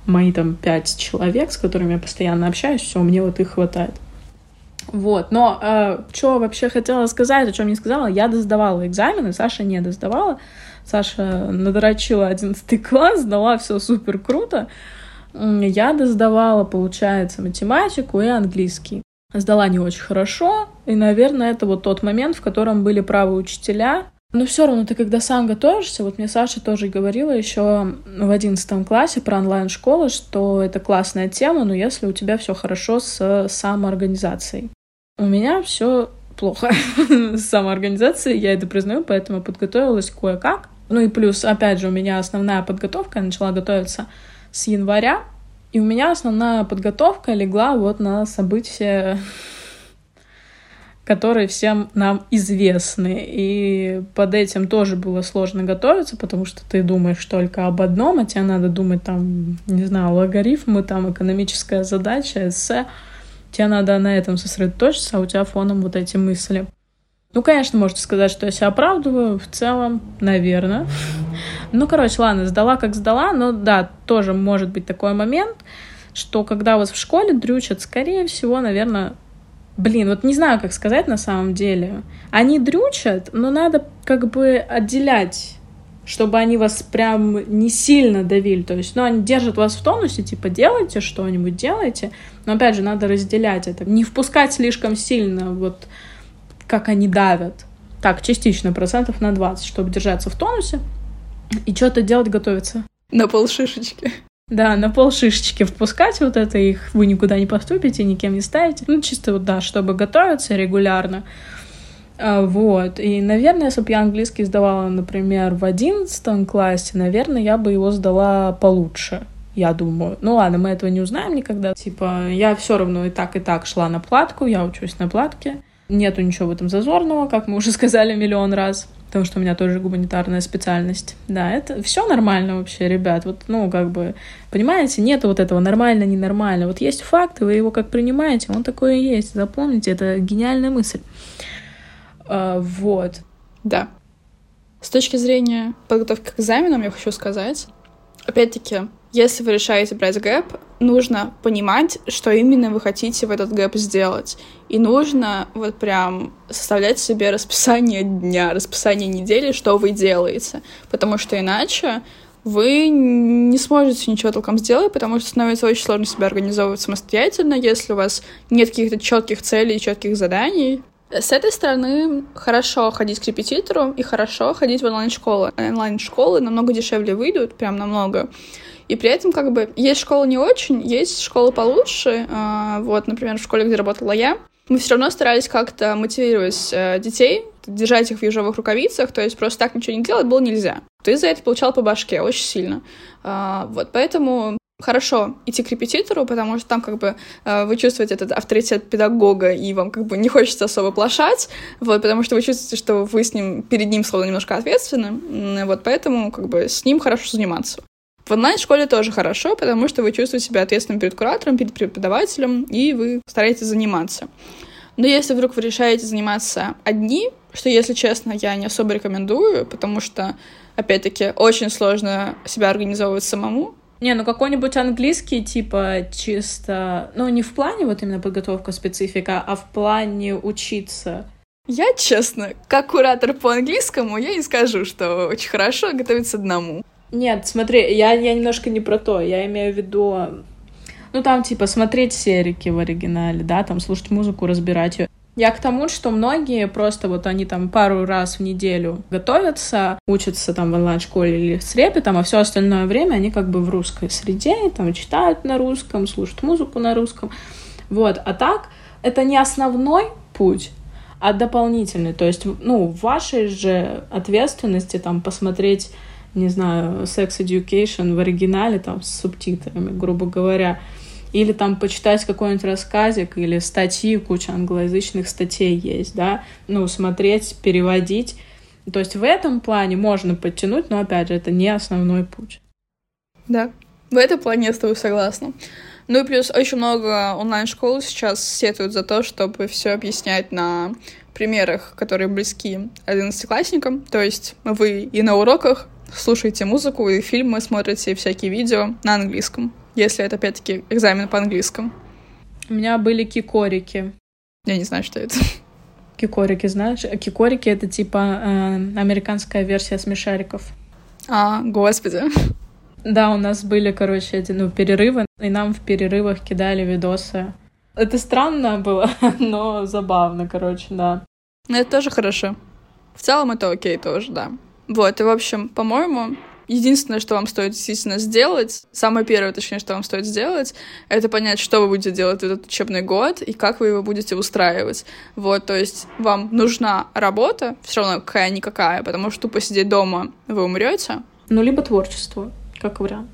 A: мои там пять человек, с которыми я постоянно общаюсь, все, мне вот их хватает. Вот, но э, что вообще хотела сказать, о чем не сказала, я досдавала экзамены, Саша не досдавала. Саша надрочила 11 класс, сдала все супер круто. Я досдавала, получается, математику и английский сдала не очень хорошо, и, наверное, это вот тот момент, в котором были правы учителя. Но все равно ты, когда сам готовишься, вот мне Саша тоже говорила еще в одиннадцатом классе про онлайн-школы, что это классная тема, но если у тебя все хорошо с самоорганизацией. У меня все плохо *laughs* с самоорганизацией, я это признаю, поэтому подготовилась кое-как. Ну и плюс, опять же, у меня основная подготовка, я начала готовиться с января, и у меня основная подготовка легла вот на события, которые всем нам известны. И под этим тоже было сложно готовиться, потому что ты думаешь только об одном, а тебе надо думать там, не знаю, логарифмы, там экономическая задача, эссе. Тебе надо на этом сосредоточиться, а у тебя фоном вот эти мысли. Ну, конечно, можете сказать, что я себя оправдываю. В целом, наверное. Ну, короче, ладно, сдала как сдала, но да, тоже может быть такой момент, что когда вас в школе дрючат, скорее всего, наверное, блин, вот не знаю, как сказать на самом деле. Они дрючат, но надо как бы отделять чтобы они вас прям не сильно давили. То есть, ну, они держат вас в тонусе, типа, делайте что-нибудь, делайте. Но, опять же, надо разделять это. Не впускать слишком сильно вот как они давят. Так, частично, процентов на 20, чтобы держаться в тонусе и что-то делать, готовиться.
B: На пол шишечки.
A: Да, на пол шишечки впускать вот это, их вы никуда не поступите, никем не ставите. Ну, чисто вот, да, чтобы готовиться регулярно. А, вот. И, наверное, если бы я английский сдавала, например, в одиннадцатом классе, наверное, я бы его сдала получше я думаю. Ну ладно, мы этого не узнаем никогда. Типа, я все равно и так, и так шла на платку, я учусь на платке. Нету ничего в этом зазорного, как мы уже *laughs* сказали миллион раз, потому что у меня тоже гуманитарная специальность. Да, это все нормально вообще, ребят. Вот, ну, как бы, понимаете, нету вот этого нормально, ненормально. Вот есть факт, вы его как принимаете, он такой и есть. Запомните, это гениальная мысль. А, вот.
B: Да. С точки зрения подготовки к экзаменам я хочу сказать, опять-таки, если вы решаете брать gap, нужно понимать, что именно вы хотите в этот gap сделать. И нужно вот прям составлять себе расписание дня, расписание недели, что вы делаете. Потому что иначе вы не сможете ничего толком сделать, потому что становится очень сложно себя организовывать самостоятельно, если у вас нет каких-то четких целей, четких заданий. С этой стороны хорошо ходить к репетитору и хорошо ходить в онлайн-школы. Онлайн-школы намного дешевле выйдут, прям намного. И при этом, как бы, есть школы не очень, есть школы получше. А, вот, например, в школе, где работала я, мы все равно старались как-то мотивировать э, детей, держать их в ежовых рукавицах, то есть просто так ничего не делать было нельзя. Ты за это получал по башке очень сильно. А, вот, поэтому хорошо идти к репетитору, потому что там как бы э, вы чувствуете этот авторитет педагога, и вам как бы не хочется особо плашать, вот, потому что вы чувствуете, что вы с ним, перед ним словно немножко ответственны, вот, поэтому как бы с ним хорошо заниматься. В онлайн-школе тоже хорошо, потому что вы чувствуете себя ответственным перед куратором, перед преподавателем, и вы стараетесь заниматься. Но если вдруг вы решаете заниматься одни, что, если честно, я не особо рекомендую, потому что, опять-таки, очень сложно себя организовывать самому.
A: Не, ну какой-нибудь английский, типа, чисто... Ну, не в плане вот именно подготовка специфика, а в плане учиться.
B: Я, честно, как куратор по английскому, я не скажу, что очень хорошо готовиться одному.
A: Нет, смотри, я, я немножко не про то. Я имею в виду, ну там типа смотреть серики в оригинале, да, там слушать музыку, разбирать ее. Я к тому, что многие просто вот они там пару раз в неделю готовятся, учатся там в онлайн-школе или с репетом, а все остальное время они как бы в русской среде, там читают на русском, слушают музыку на русском. Вот, а так это не основной путь, а дополнительный. То есть, ну, в вашей же ответственности там посмотреть не знаю, Sex Education в оригинале, там, с субтитрами, грубо говоря, или там почитать какой-нибудь рассказик или статьи, куча англоязычных статей есть, да, ну, смотреть, переводить. То есть в этом плане можно подтянуть, но, опять же, это не основной путь.
B: Да, в этом плане я с тобой согласна. Ну и плюс очень много онлайн-школ сейчас сетуют за то, чтобы все объяснять на примерах, которые близки одиннадцатиклассникам. То есть вы и на уроках слушаете музыку и фильмы, смотрите всякие видео на английском, если это, опять-таки, экзамен по английскому.
A: У меня были кикорики.
B: Я не знаю, что это.
A: Кикорики, знаешь? Кикорики — это типа э, американская версия смешариков.
B: А, господи.
A: Да, у нас были, короче, эти, ну, перерывы, и нам в перерывах кидали видосы. Это странно было, *laughs* но забавно, короче, да.
B: Ну, это тоже хорошо. В целом это окей тоже, да. Вот, и, в общем, по-моему, единственное, что вам стоит действительно сделать, самое первое, точнее, что вам стоит сделать, это понять, что вы будете делать этот учебный год и как вы его будете устраивать. Вот, то есть вам нужна работа, все равно какая-никакая, потому что тупо сидеть дома вы умрете.
A: Ну, либо творчество, как вариант.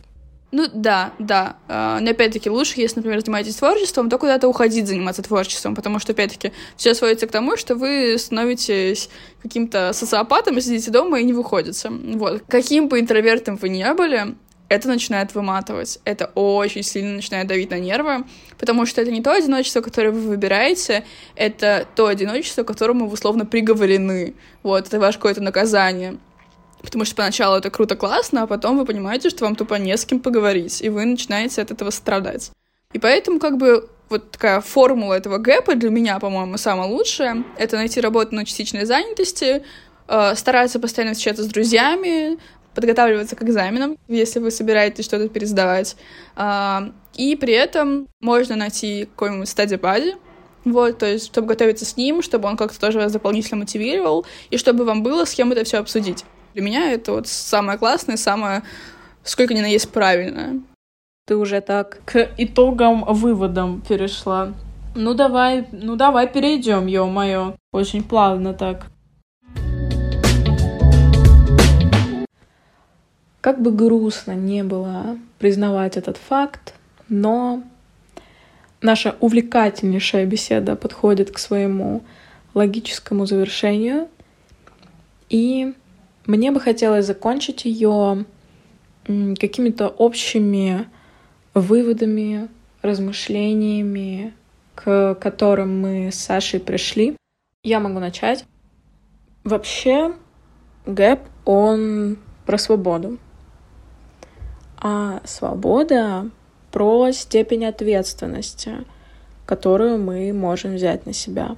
B: Ну да, да. А, но опять-таки лучше, если, например, занимаетесь творчеством, то куда-то уходить заниматься творчеством, потому что, опять-таки, все сводится к тому, что вы становитесь каким-то социопатом, сидите дома и не выходите. Вот. Каким бы интровертом вы ни были, это начинает выматывать. Это очень сильно начинает давить на нервы, потому что это не то одиночество, которое вы выбираете, это то одиночество, к которому вы условно приговорены. Вот, это ваше какое-то наказание. Потому что поначалу это круто, классно, а потом вы понимаете, что вам тупо не с кем поговорить, и вы начинаете от этого страдать. И поэтому как бы вот такая формула этого гэпа для меня, по-моему, самая лучшая. Это найти работу на частичной занятости, э, стараться постоянно встречаться с друзьями, подготавливаться к экзаменам, если вы собираетесь что-то пересдавать. Э, и при этом можно найти какой-нибудь стадий бади, вот, то есть, чтобы готовиться с ним, чтобы он как-то тоже вас дополнительно мотивировал, и чтобы вам было с кем это все обсудить. Для меня это вот самое классное, самое, сколько ни на есть, правильное.
A: Ты уже так к итогам, выводам перешла. Ну давай, ну давай перейдем, ё-моё. Очень плавно так. Как бы грустно не было признавать этот факт, но наша увлекательнейшая беседа подходит к своему логическому завершению. И мне бы хотелось закончить ее какими-то общими выводами, размышлениями, к которым мы с Сашей пришли. Я могу начать. Вообще, гэп, он про свободу. А свобода про степень ответственности, которую мы можем взять на себя.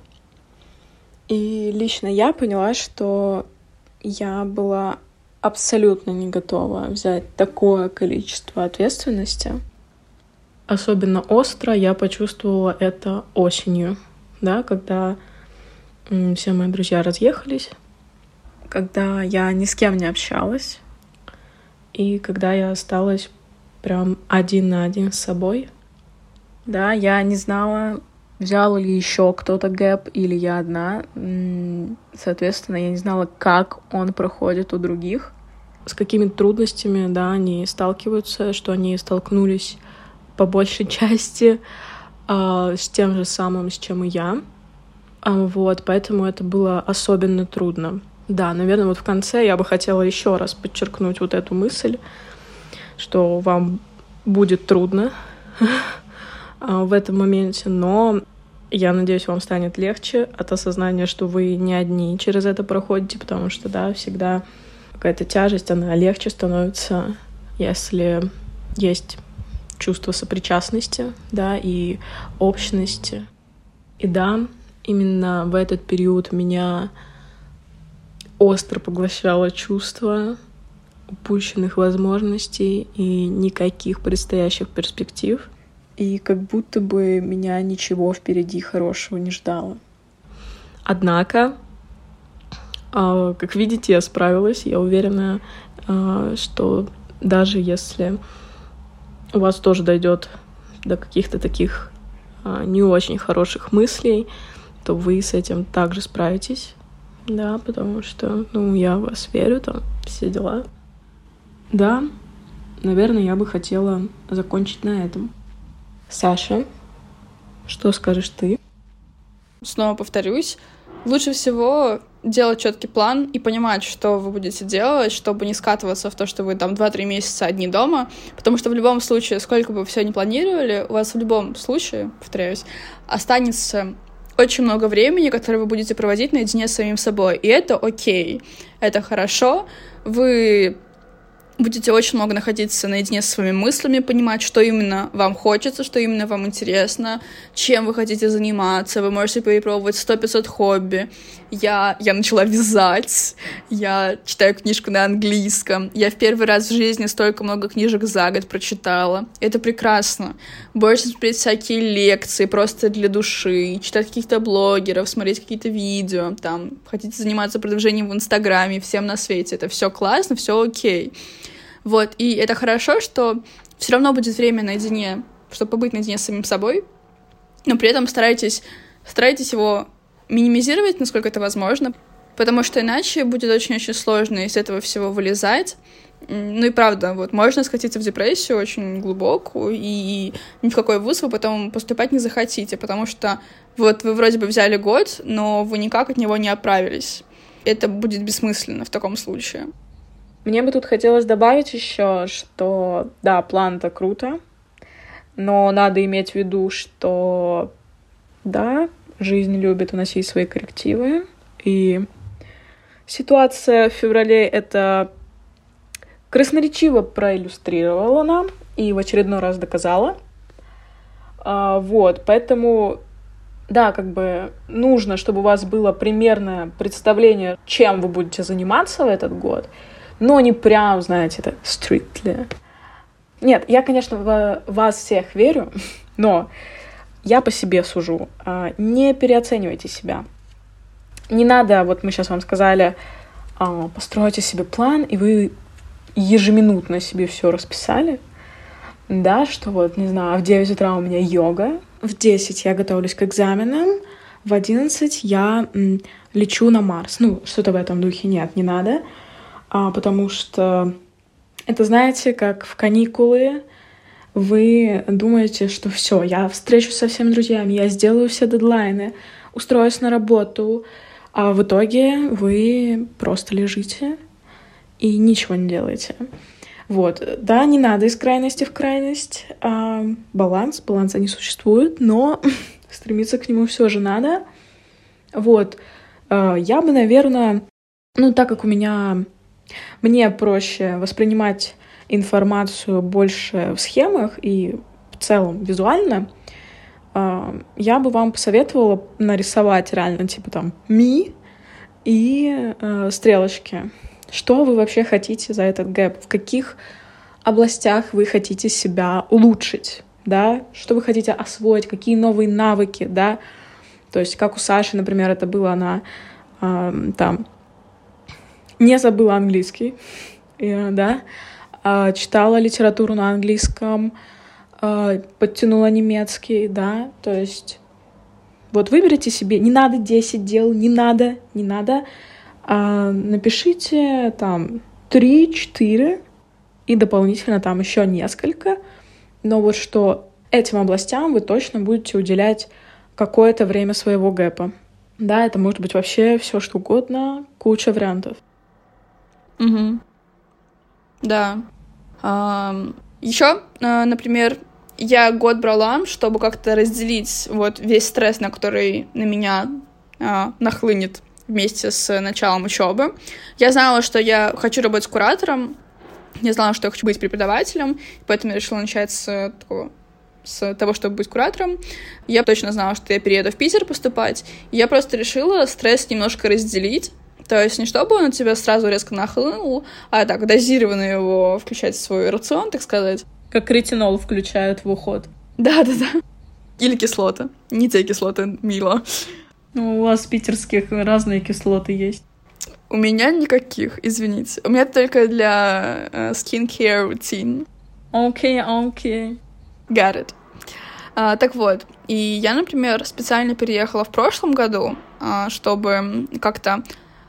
A: И лично я поняла, что я была абсолютно не готова взять такое количество ответственности. Особенно остро я почувствовала это осенью, да, когда все мои друзья разъехались, когда я ни с кем не общалась, и когда я осталась прям один на один с собой. Да, я не знала, взял ли еще кто-то гэп или я одна. Соответственно, я не знала, как он проходит у других, с какими трудностями, да, они сталкиваются, что они столкнулись по большей *laughs* части э, с тем же самым, с чем и я. А, вот, поэтому это было особенно трудно. Да, наверное, вот в конце я бы хотела еще раз подчеркнуть вот эту мысль, что вам будет трудно *laughs* в этом моменте, но я надеюсь, вам станет легче от осознания, что вы не одни через это проходите, потому что, да, всегда какая-то тяжесть, она легче становится, если есть чувство сопричастности, да, и общности. И да, именно в этот период меня остро поглощало чувство упущенных возможностей и никаких предстоящих перспектив. И как будто бы меня ничего впереди хорошего не ждало. Однако, а, как видите, я справилась. Я уверена, а, что даже если у вас тоже дойдет до каких-то таких а, не очень хороших мыслей, то вы с этим также справитесь. Да, потому что, ну, я в вас верю, там, все дела. Да, наверное, я бы хотела закончить на этом. Саша, что скажешь ты?
B: Снова повторюсь, лучше всего делать четкий план и понимать, что вы будете делать, чтобы не скатываться в то, что вы там 2-3 месяца одни дома, потому что в любом случае, сколько бы вы все не планировали, у вас в любом случае, повторяюсь, останется очень много времени, которое вы будете проводить наедине с самим собой. И это окей, это хорошо. Вы будете очень много находиться наедине со своими мыслями, понимать, что именно вам хочется, что именно вам интересно, чем вы хотите заниматься. Вы можете перепробовать 100-500 хобби. Я, я начала вязать, я читаю книжку на английском. Я в первый раз в жизни столько много книжек за год прочитала. Это прекрасно. Больше смотреть всякие лекции просто для души, читать каких-то блогеров, смотреть какие-то видео, там, хотите заниматься продвижением в Инстаграме, всем на свете. Это все классно, все окей. Вот, и это хорошо, что все равно будет время наедине, чтобы побыть наедине с самим собой, но при этом старайтесь, старайтесь его минимизировать, насколько это возможно, потому что иначе будет очень-очень сложно из этого всего вылезать. Ну и правда, вот можно скатиться в депрессию очень глубокую, и ни в какой вуз вы потом поступать не захотите, потому что вот вы вроде бы взяли год, но вы никак от него не оправились. Это будет бессмысленно в таком случае.
A: Мне бы тут хотелось добавить еще, что да, план-то круто, но надо иметь в виду, что да, жизнь любит вносить свои коррективы, и ситуация в феврале это красноречиво проиллюстрировала нам и в очередной раз доказала. А, вот, поэтому да, как бы нужно, чтобы у вас было примерное представление, чем вы будете заниматься в этот год, но не прям, знаете, это strictly. Нет, я, конечно, в вас всех верю, *laughs* но я по себе сужу. А, не переоценивайте себя. Не надо, вот мы сейчас вам сказали, а, постройте себе план, и вы ежеминутно себе все расписали. Да, что вот, не знаю, в 9 утра у меня йога, в 10 я готовлюсь к экзаменам, в 11 я лечу на Марс. Ну, что-то в этом духе нет, не надо потому что это, знаете, как в каникулы вы думаете, что все, я встречусь со всеми друзьями, я сделаю все дедлайны, устроюсь на работу, а в итоге вы просто лежите и ничего не делаете. Вот, да, не надо из крайности в крайность. А, баланс, баланса не существует, но *laughs* стремиться к нему все же надо. Вот, а, я бы, наверное, ну, так как у меня мне проще воспринимать информацию больше в схемах и в целом визуально. А, я бы вам посоветовала нарисовать реально типа там ми и э, стрелочки. Что вы вообще хотите за этот гэп? В каких областях вы хотите себя улучшить? Да? Что вы хотите освоить? Какие новые навыки? Да? То есть, как у Саши, например, это было, она э, там не забыла английский, да, э, читала литературу на английском, э, подтянула немецкий, да, то есть вот выберите себе, не надо 10 дел, не надо, не надо, а напишите там 3-4 и дополнительно там еще несколько, но вот что этим областям вы точно будете уделять какое-то время своего гэпа. Да, это может быть вообще все что угодно, куча вариантов.
B: Угу. Да. А, еще, а, например, я год брала, чтобы как-то разделить вот весь стресс, на который на меня а, нахлынет вместе с началом учебы. Я знала, что я хочу работать с куратором, я знала, что я хочу быть преподавателем, поэтому я решила начать с такого с того, чтобы быть куратором. Я точно знала, что я перееду в Питер поступать. Я просто решила стресс немножко разделить. То есть не чтобы он у тебя сразу резко нахлынул, а так, дозированно его включать в свой рацион, так сказать.
A: Как ретинол включают в уход.
B: Да-да-да. Или кислоты. Не те кислоты, мило.
A: Ну, у вас питерских разные кислоты есть.
B: У меня никаких, извините. У меня только для uh, skincare routine.
A: Окей, okay, окей. Okay.
B: Got it. А, так вот, и я, например, специально переехала в прошлом году, а, чтобы как-то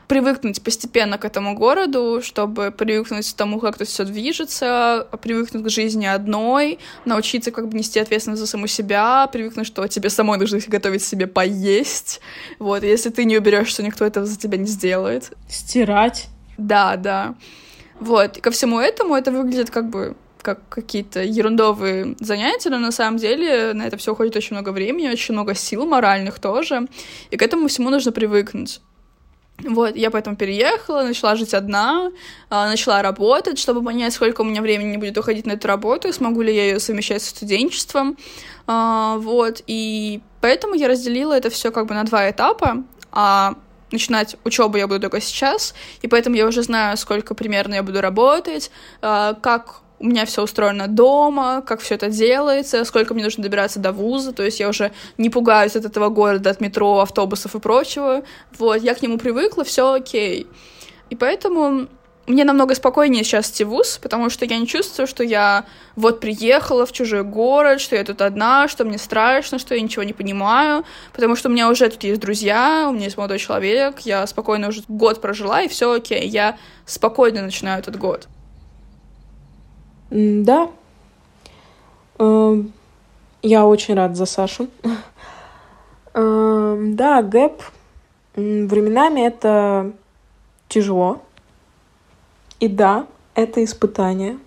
B: привыкнуть постепенно к этому городу, чтобы привыкнуть к тому, как тут все движется, привыкнуть к жизни одной, научиться как бы нести ответственность за саму себя, привыкнуть, что тебе самой нужно готовить себе поесть. Вот, если ты не уберешься, никто этого за тебя не сделает.
A: Стирать.
B: Да, да. Вот, и ко всему этому это выглядит как бы как какие-то ерундовые занятия, но на самом деле на это все уходит очень много времени, очень много сил моральных тоже, и к этому всему нужно привыкнуть. Вот, я поэтому переехала, начала жить одна, а, начала работать, чтобы понять, сколько у меня времени будет уходить на эту работу, смогу ли я ее совмещать с студенчеством. А, вот, и поэтому я разделила это все как бы на два этапа. А начинать учебу я буду только сейчас, и поэтому я уже знаю, сколько примерно я буду работать, а, как у меня все устроено дома, как все это делается, сколько мне нужно добираться до вуза, то есть я уже не пугаюсь от этого города, от метро, автобусов и прочего. Вот, я к нему привыкла, все окей. И поэтому мне намного спокойнее сейчас идти в ВУЗ, потому что я не чувствую, что я вот приехала в чужой город, что я тут одна, что мне страшно, что я ничего не понимаю, потому что у меня уже тут есть друзья, у меня есть молодой человек, я спокойно уже год прожила, и все окей, я спокойно начинаю этот год.
A: Да. Эм, я очень рада за Сашу. *laughs* Эм, да, гэп. Временами это тяжело. И да, это испытание.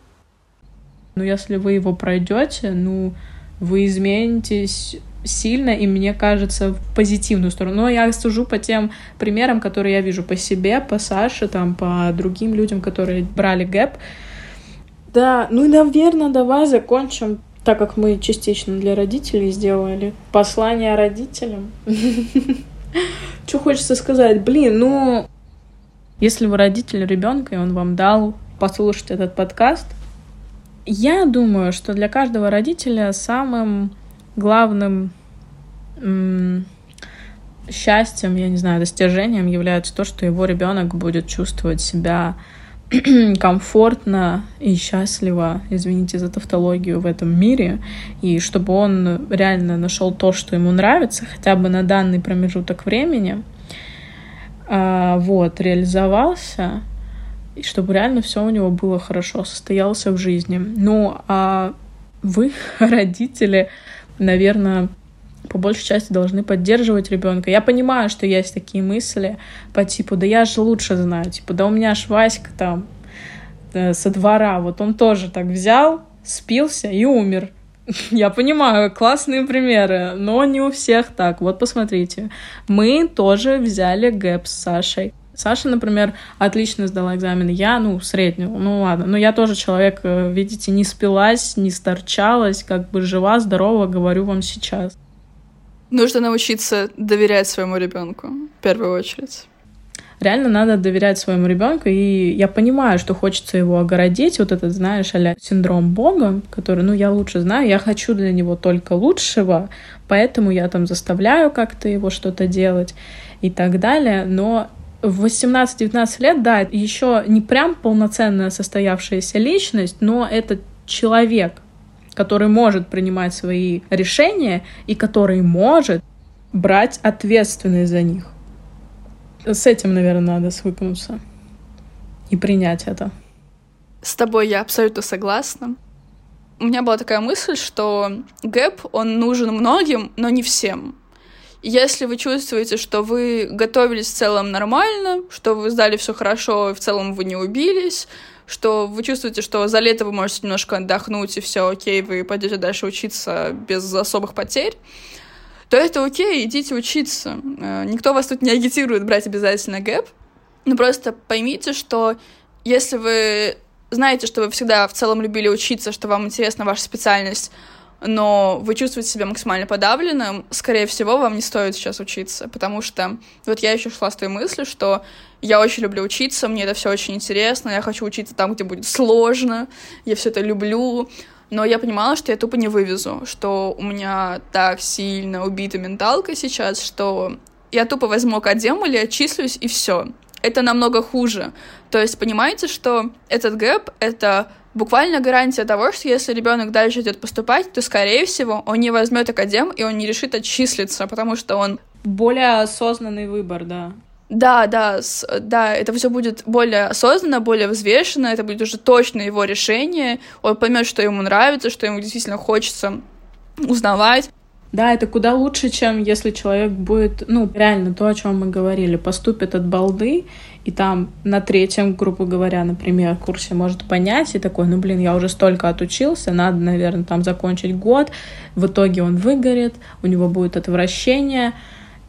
A: Но если вы его пройдете, ну, вы изменитесь сильно, и мне кажется, в позитивную сторону. Но я сужу по тем примерам, которые я вижу по себе, по Саше, там, по другим людям, которые брали гэп. Да, ну и, наверное, давай закончим, так как мы частично для родителей сделали. Послание родителям. *laughs* Что хочется сказать? Блин, ну... Если вы родитель ребенка, и он вам дал послушать этот подкаст, я думаю, что для каждого родителя самым главным счастьем, я не знаю, достижением является то, что его ребенок будет чувствовать себя *clears throat* комфортно и счастливо, извините за тавтологию, в этом мире, и чтобы он реально нашел то, что ему нравится, хотя бы на данный промежуток времени, а, вот, реализовался, и чтобы реально все у него было хорошо, состоялся в жизни. Ну, а вы, *laughs* родители, наверное, по большей части должны поддерживать ребенка. Я понимаю, что есть такие мысли по типу, да я же лучше знаю, типа, да у меня ж Васька там э, со двора, вот он тоже так взял, спился и умер. *laughs* Я понимаю, классные примеры, но не у всех так. Вот посмотрите. Мы тоже взяли гэп с Сашей. Саша, например, отлично сдала экзамен. Я, ну, среднюю. Ну, ладно. Но я тоже человек, э, видите, не спилась, не сторчалась, как бы жива, здорова, говорю вам сейчас.
B: Нужно научиться доверять своему ребенку в первую очередь.
A: реально надо доверять своему ребенку, и я понимаю, что хочется его огородить, вот этот, знаешь, а синдром Бога, который, ну, я лучше знаю, я хочу для него только лучшего, поэтому я там заставляю как-то его что-то делать и так далее, но в 18-19 лет, да, еще не прям полноценная состоявшаяся личность, но это человек, который может принимать свои решения и который может брать ответственность за них. С этим, наверное, надо свыкнуться и принять это.
B: С тобой я абсолютно согласна. У меня была такая мысль, что gap, он нужен многим, но не всем. Если вы чувствуете, что вы готовились в целом нормально, что вы сдали все хорошо, и в целом вы не убились, что вы чувствуете, что за лето вы можете немножко отдохнуть, и все окей, вы пойдете дальше учиться без особых потерь, то это окей, идите учиться. Э, никто вас тут не агитирует брать обязательно gap, но просто поймите, что если вы знаете, что вы всегда в целом любили учиться, что вам интересна ваша специальность, но вы чувствуете себя максимально подавленным, скорее всего, вам не стоит сейчас учиться, потому что вот я еще шла с той мыслью, что я очень люблю учиться, мне это все очень интересно, я хочу учиться там, где будет сложно, я все это люблю, но я понимала, что я тупо не вывезу, что у меня так сильно убита менталка сейчас, что я тупо возьму академ или отчислюсь, и все. Это намного хуже. То есть понимаете, что этот гэп — это буквально гарантия того, что если ребенок дальше идет поступать, то, скорее всего, он не возьмет академ, и он не решит отчислиться, потому что он...
A: Более осознанный выбор, да.
B: Да, да, с, да, это все будет более осознанно, более взвешенно, это будет уже точно его решение, он поймет, что ему нравится, что ему действительно хочется узнавать.
A: Да, это куда лучше, чем если человек будет, ну, реально то, о чем мы говорили, поступит от балды, и там на третьем, грубо говоря, например, курсе может понять, и такой, ну, блин, я уже столько отучился, надо, наверное, там закончить год, в итоге он выгорит, у него будет отвращение,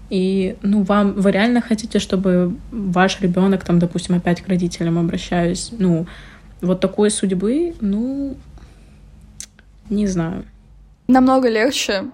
A: и, ну, вам, вы реально хотите, чтобы ваш ребенок, там, допустим, опять к родителям обращаюсь, ну, вот такой судьбы, ну, не знаю.
B: Намного легче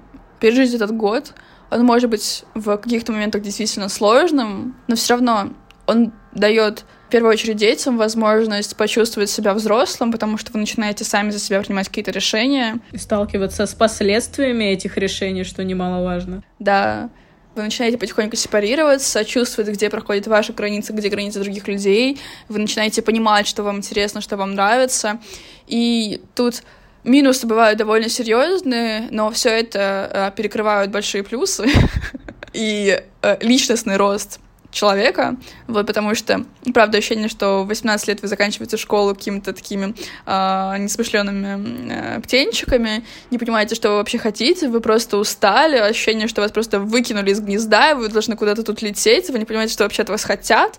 B: пережить этот год. Он может быть в каких-то моментах действительно сложным, но все равно он дает в первую очередь детям возможность почувствовать себя взрослым, потому что вы начинаете сами за себя принимать какие-то решения.
A: И сталкиваться с последствиями этих решений, что немаловажно.
B: Да. Вы начинаете потихоньку сепарироваться, чувствовать, где проходит ваша граница, где границы других людей. Вы начинаете понимать, что вам интересно, что вам нравится. И тут Минусы бывают довольно серьезные, но все это э, перекрывают большие плюсы *laughs* и э, личностный рост человека, вот, потому что, правда, ощущение, что в 18 лет вы заканчиваете школу какими-то такими э, несмышленными э, птенчиками, не понимаете, что вы вообще хотите, вы просто устали, ощущение, что вас просто выкинули из гнезда, и вы должны куда-то тут лететь, вы не понимаете, что вообще от вас хотят,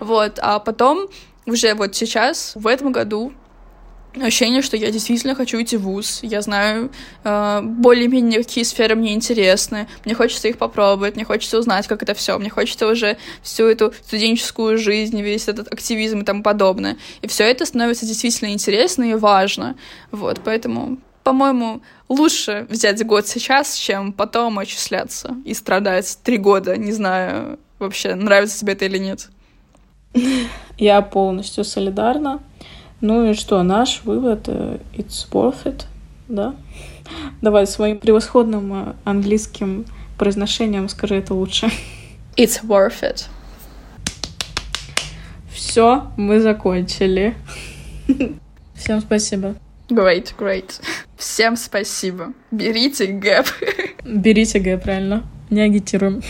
B: вот, а потом уже вот сейчас, в этом году, ощущение, что я действительно хочу идти в ВУЗ. Я знаю э, более-менее, какие сферы мне интересны. Мне хочется их попробовать, мне хочется узнать, как это все. Мне хочется уже всю эту студенческую жизнь, весь этот активизм и тому подобное. И все это становится действительно интересно и важно. Вот, поэтому по-моему, лучше взять год сейчас, чем потом отчисляться и страдать три года, не знаю вообще, нравится тебе это или нет.
A: Я полностью солидарна. Ну и что, наш вывод э, — it's worth it, да? Давай своим превосходным э, английским произношением скажи это лучше.
B: It's worth it.
A: Все, мы закончили. Всем спасибо.
B: Great, great. Всем спасибо. Берите gap.
A: Берите gap, правильно. Не агитируем.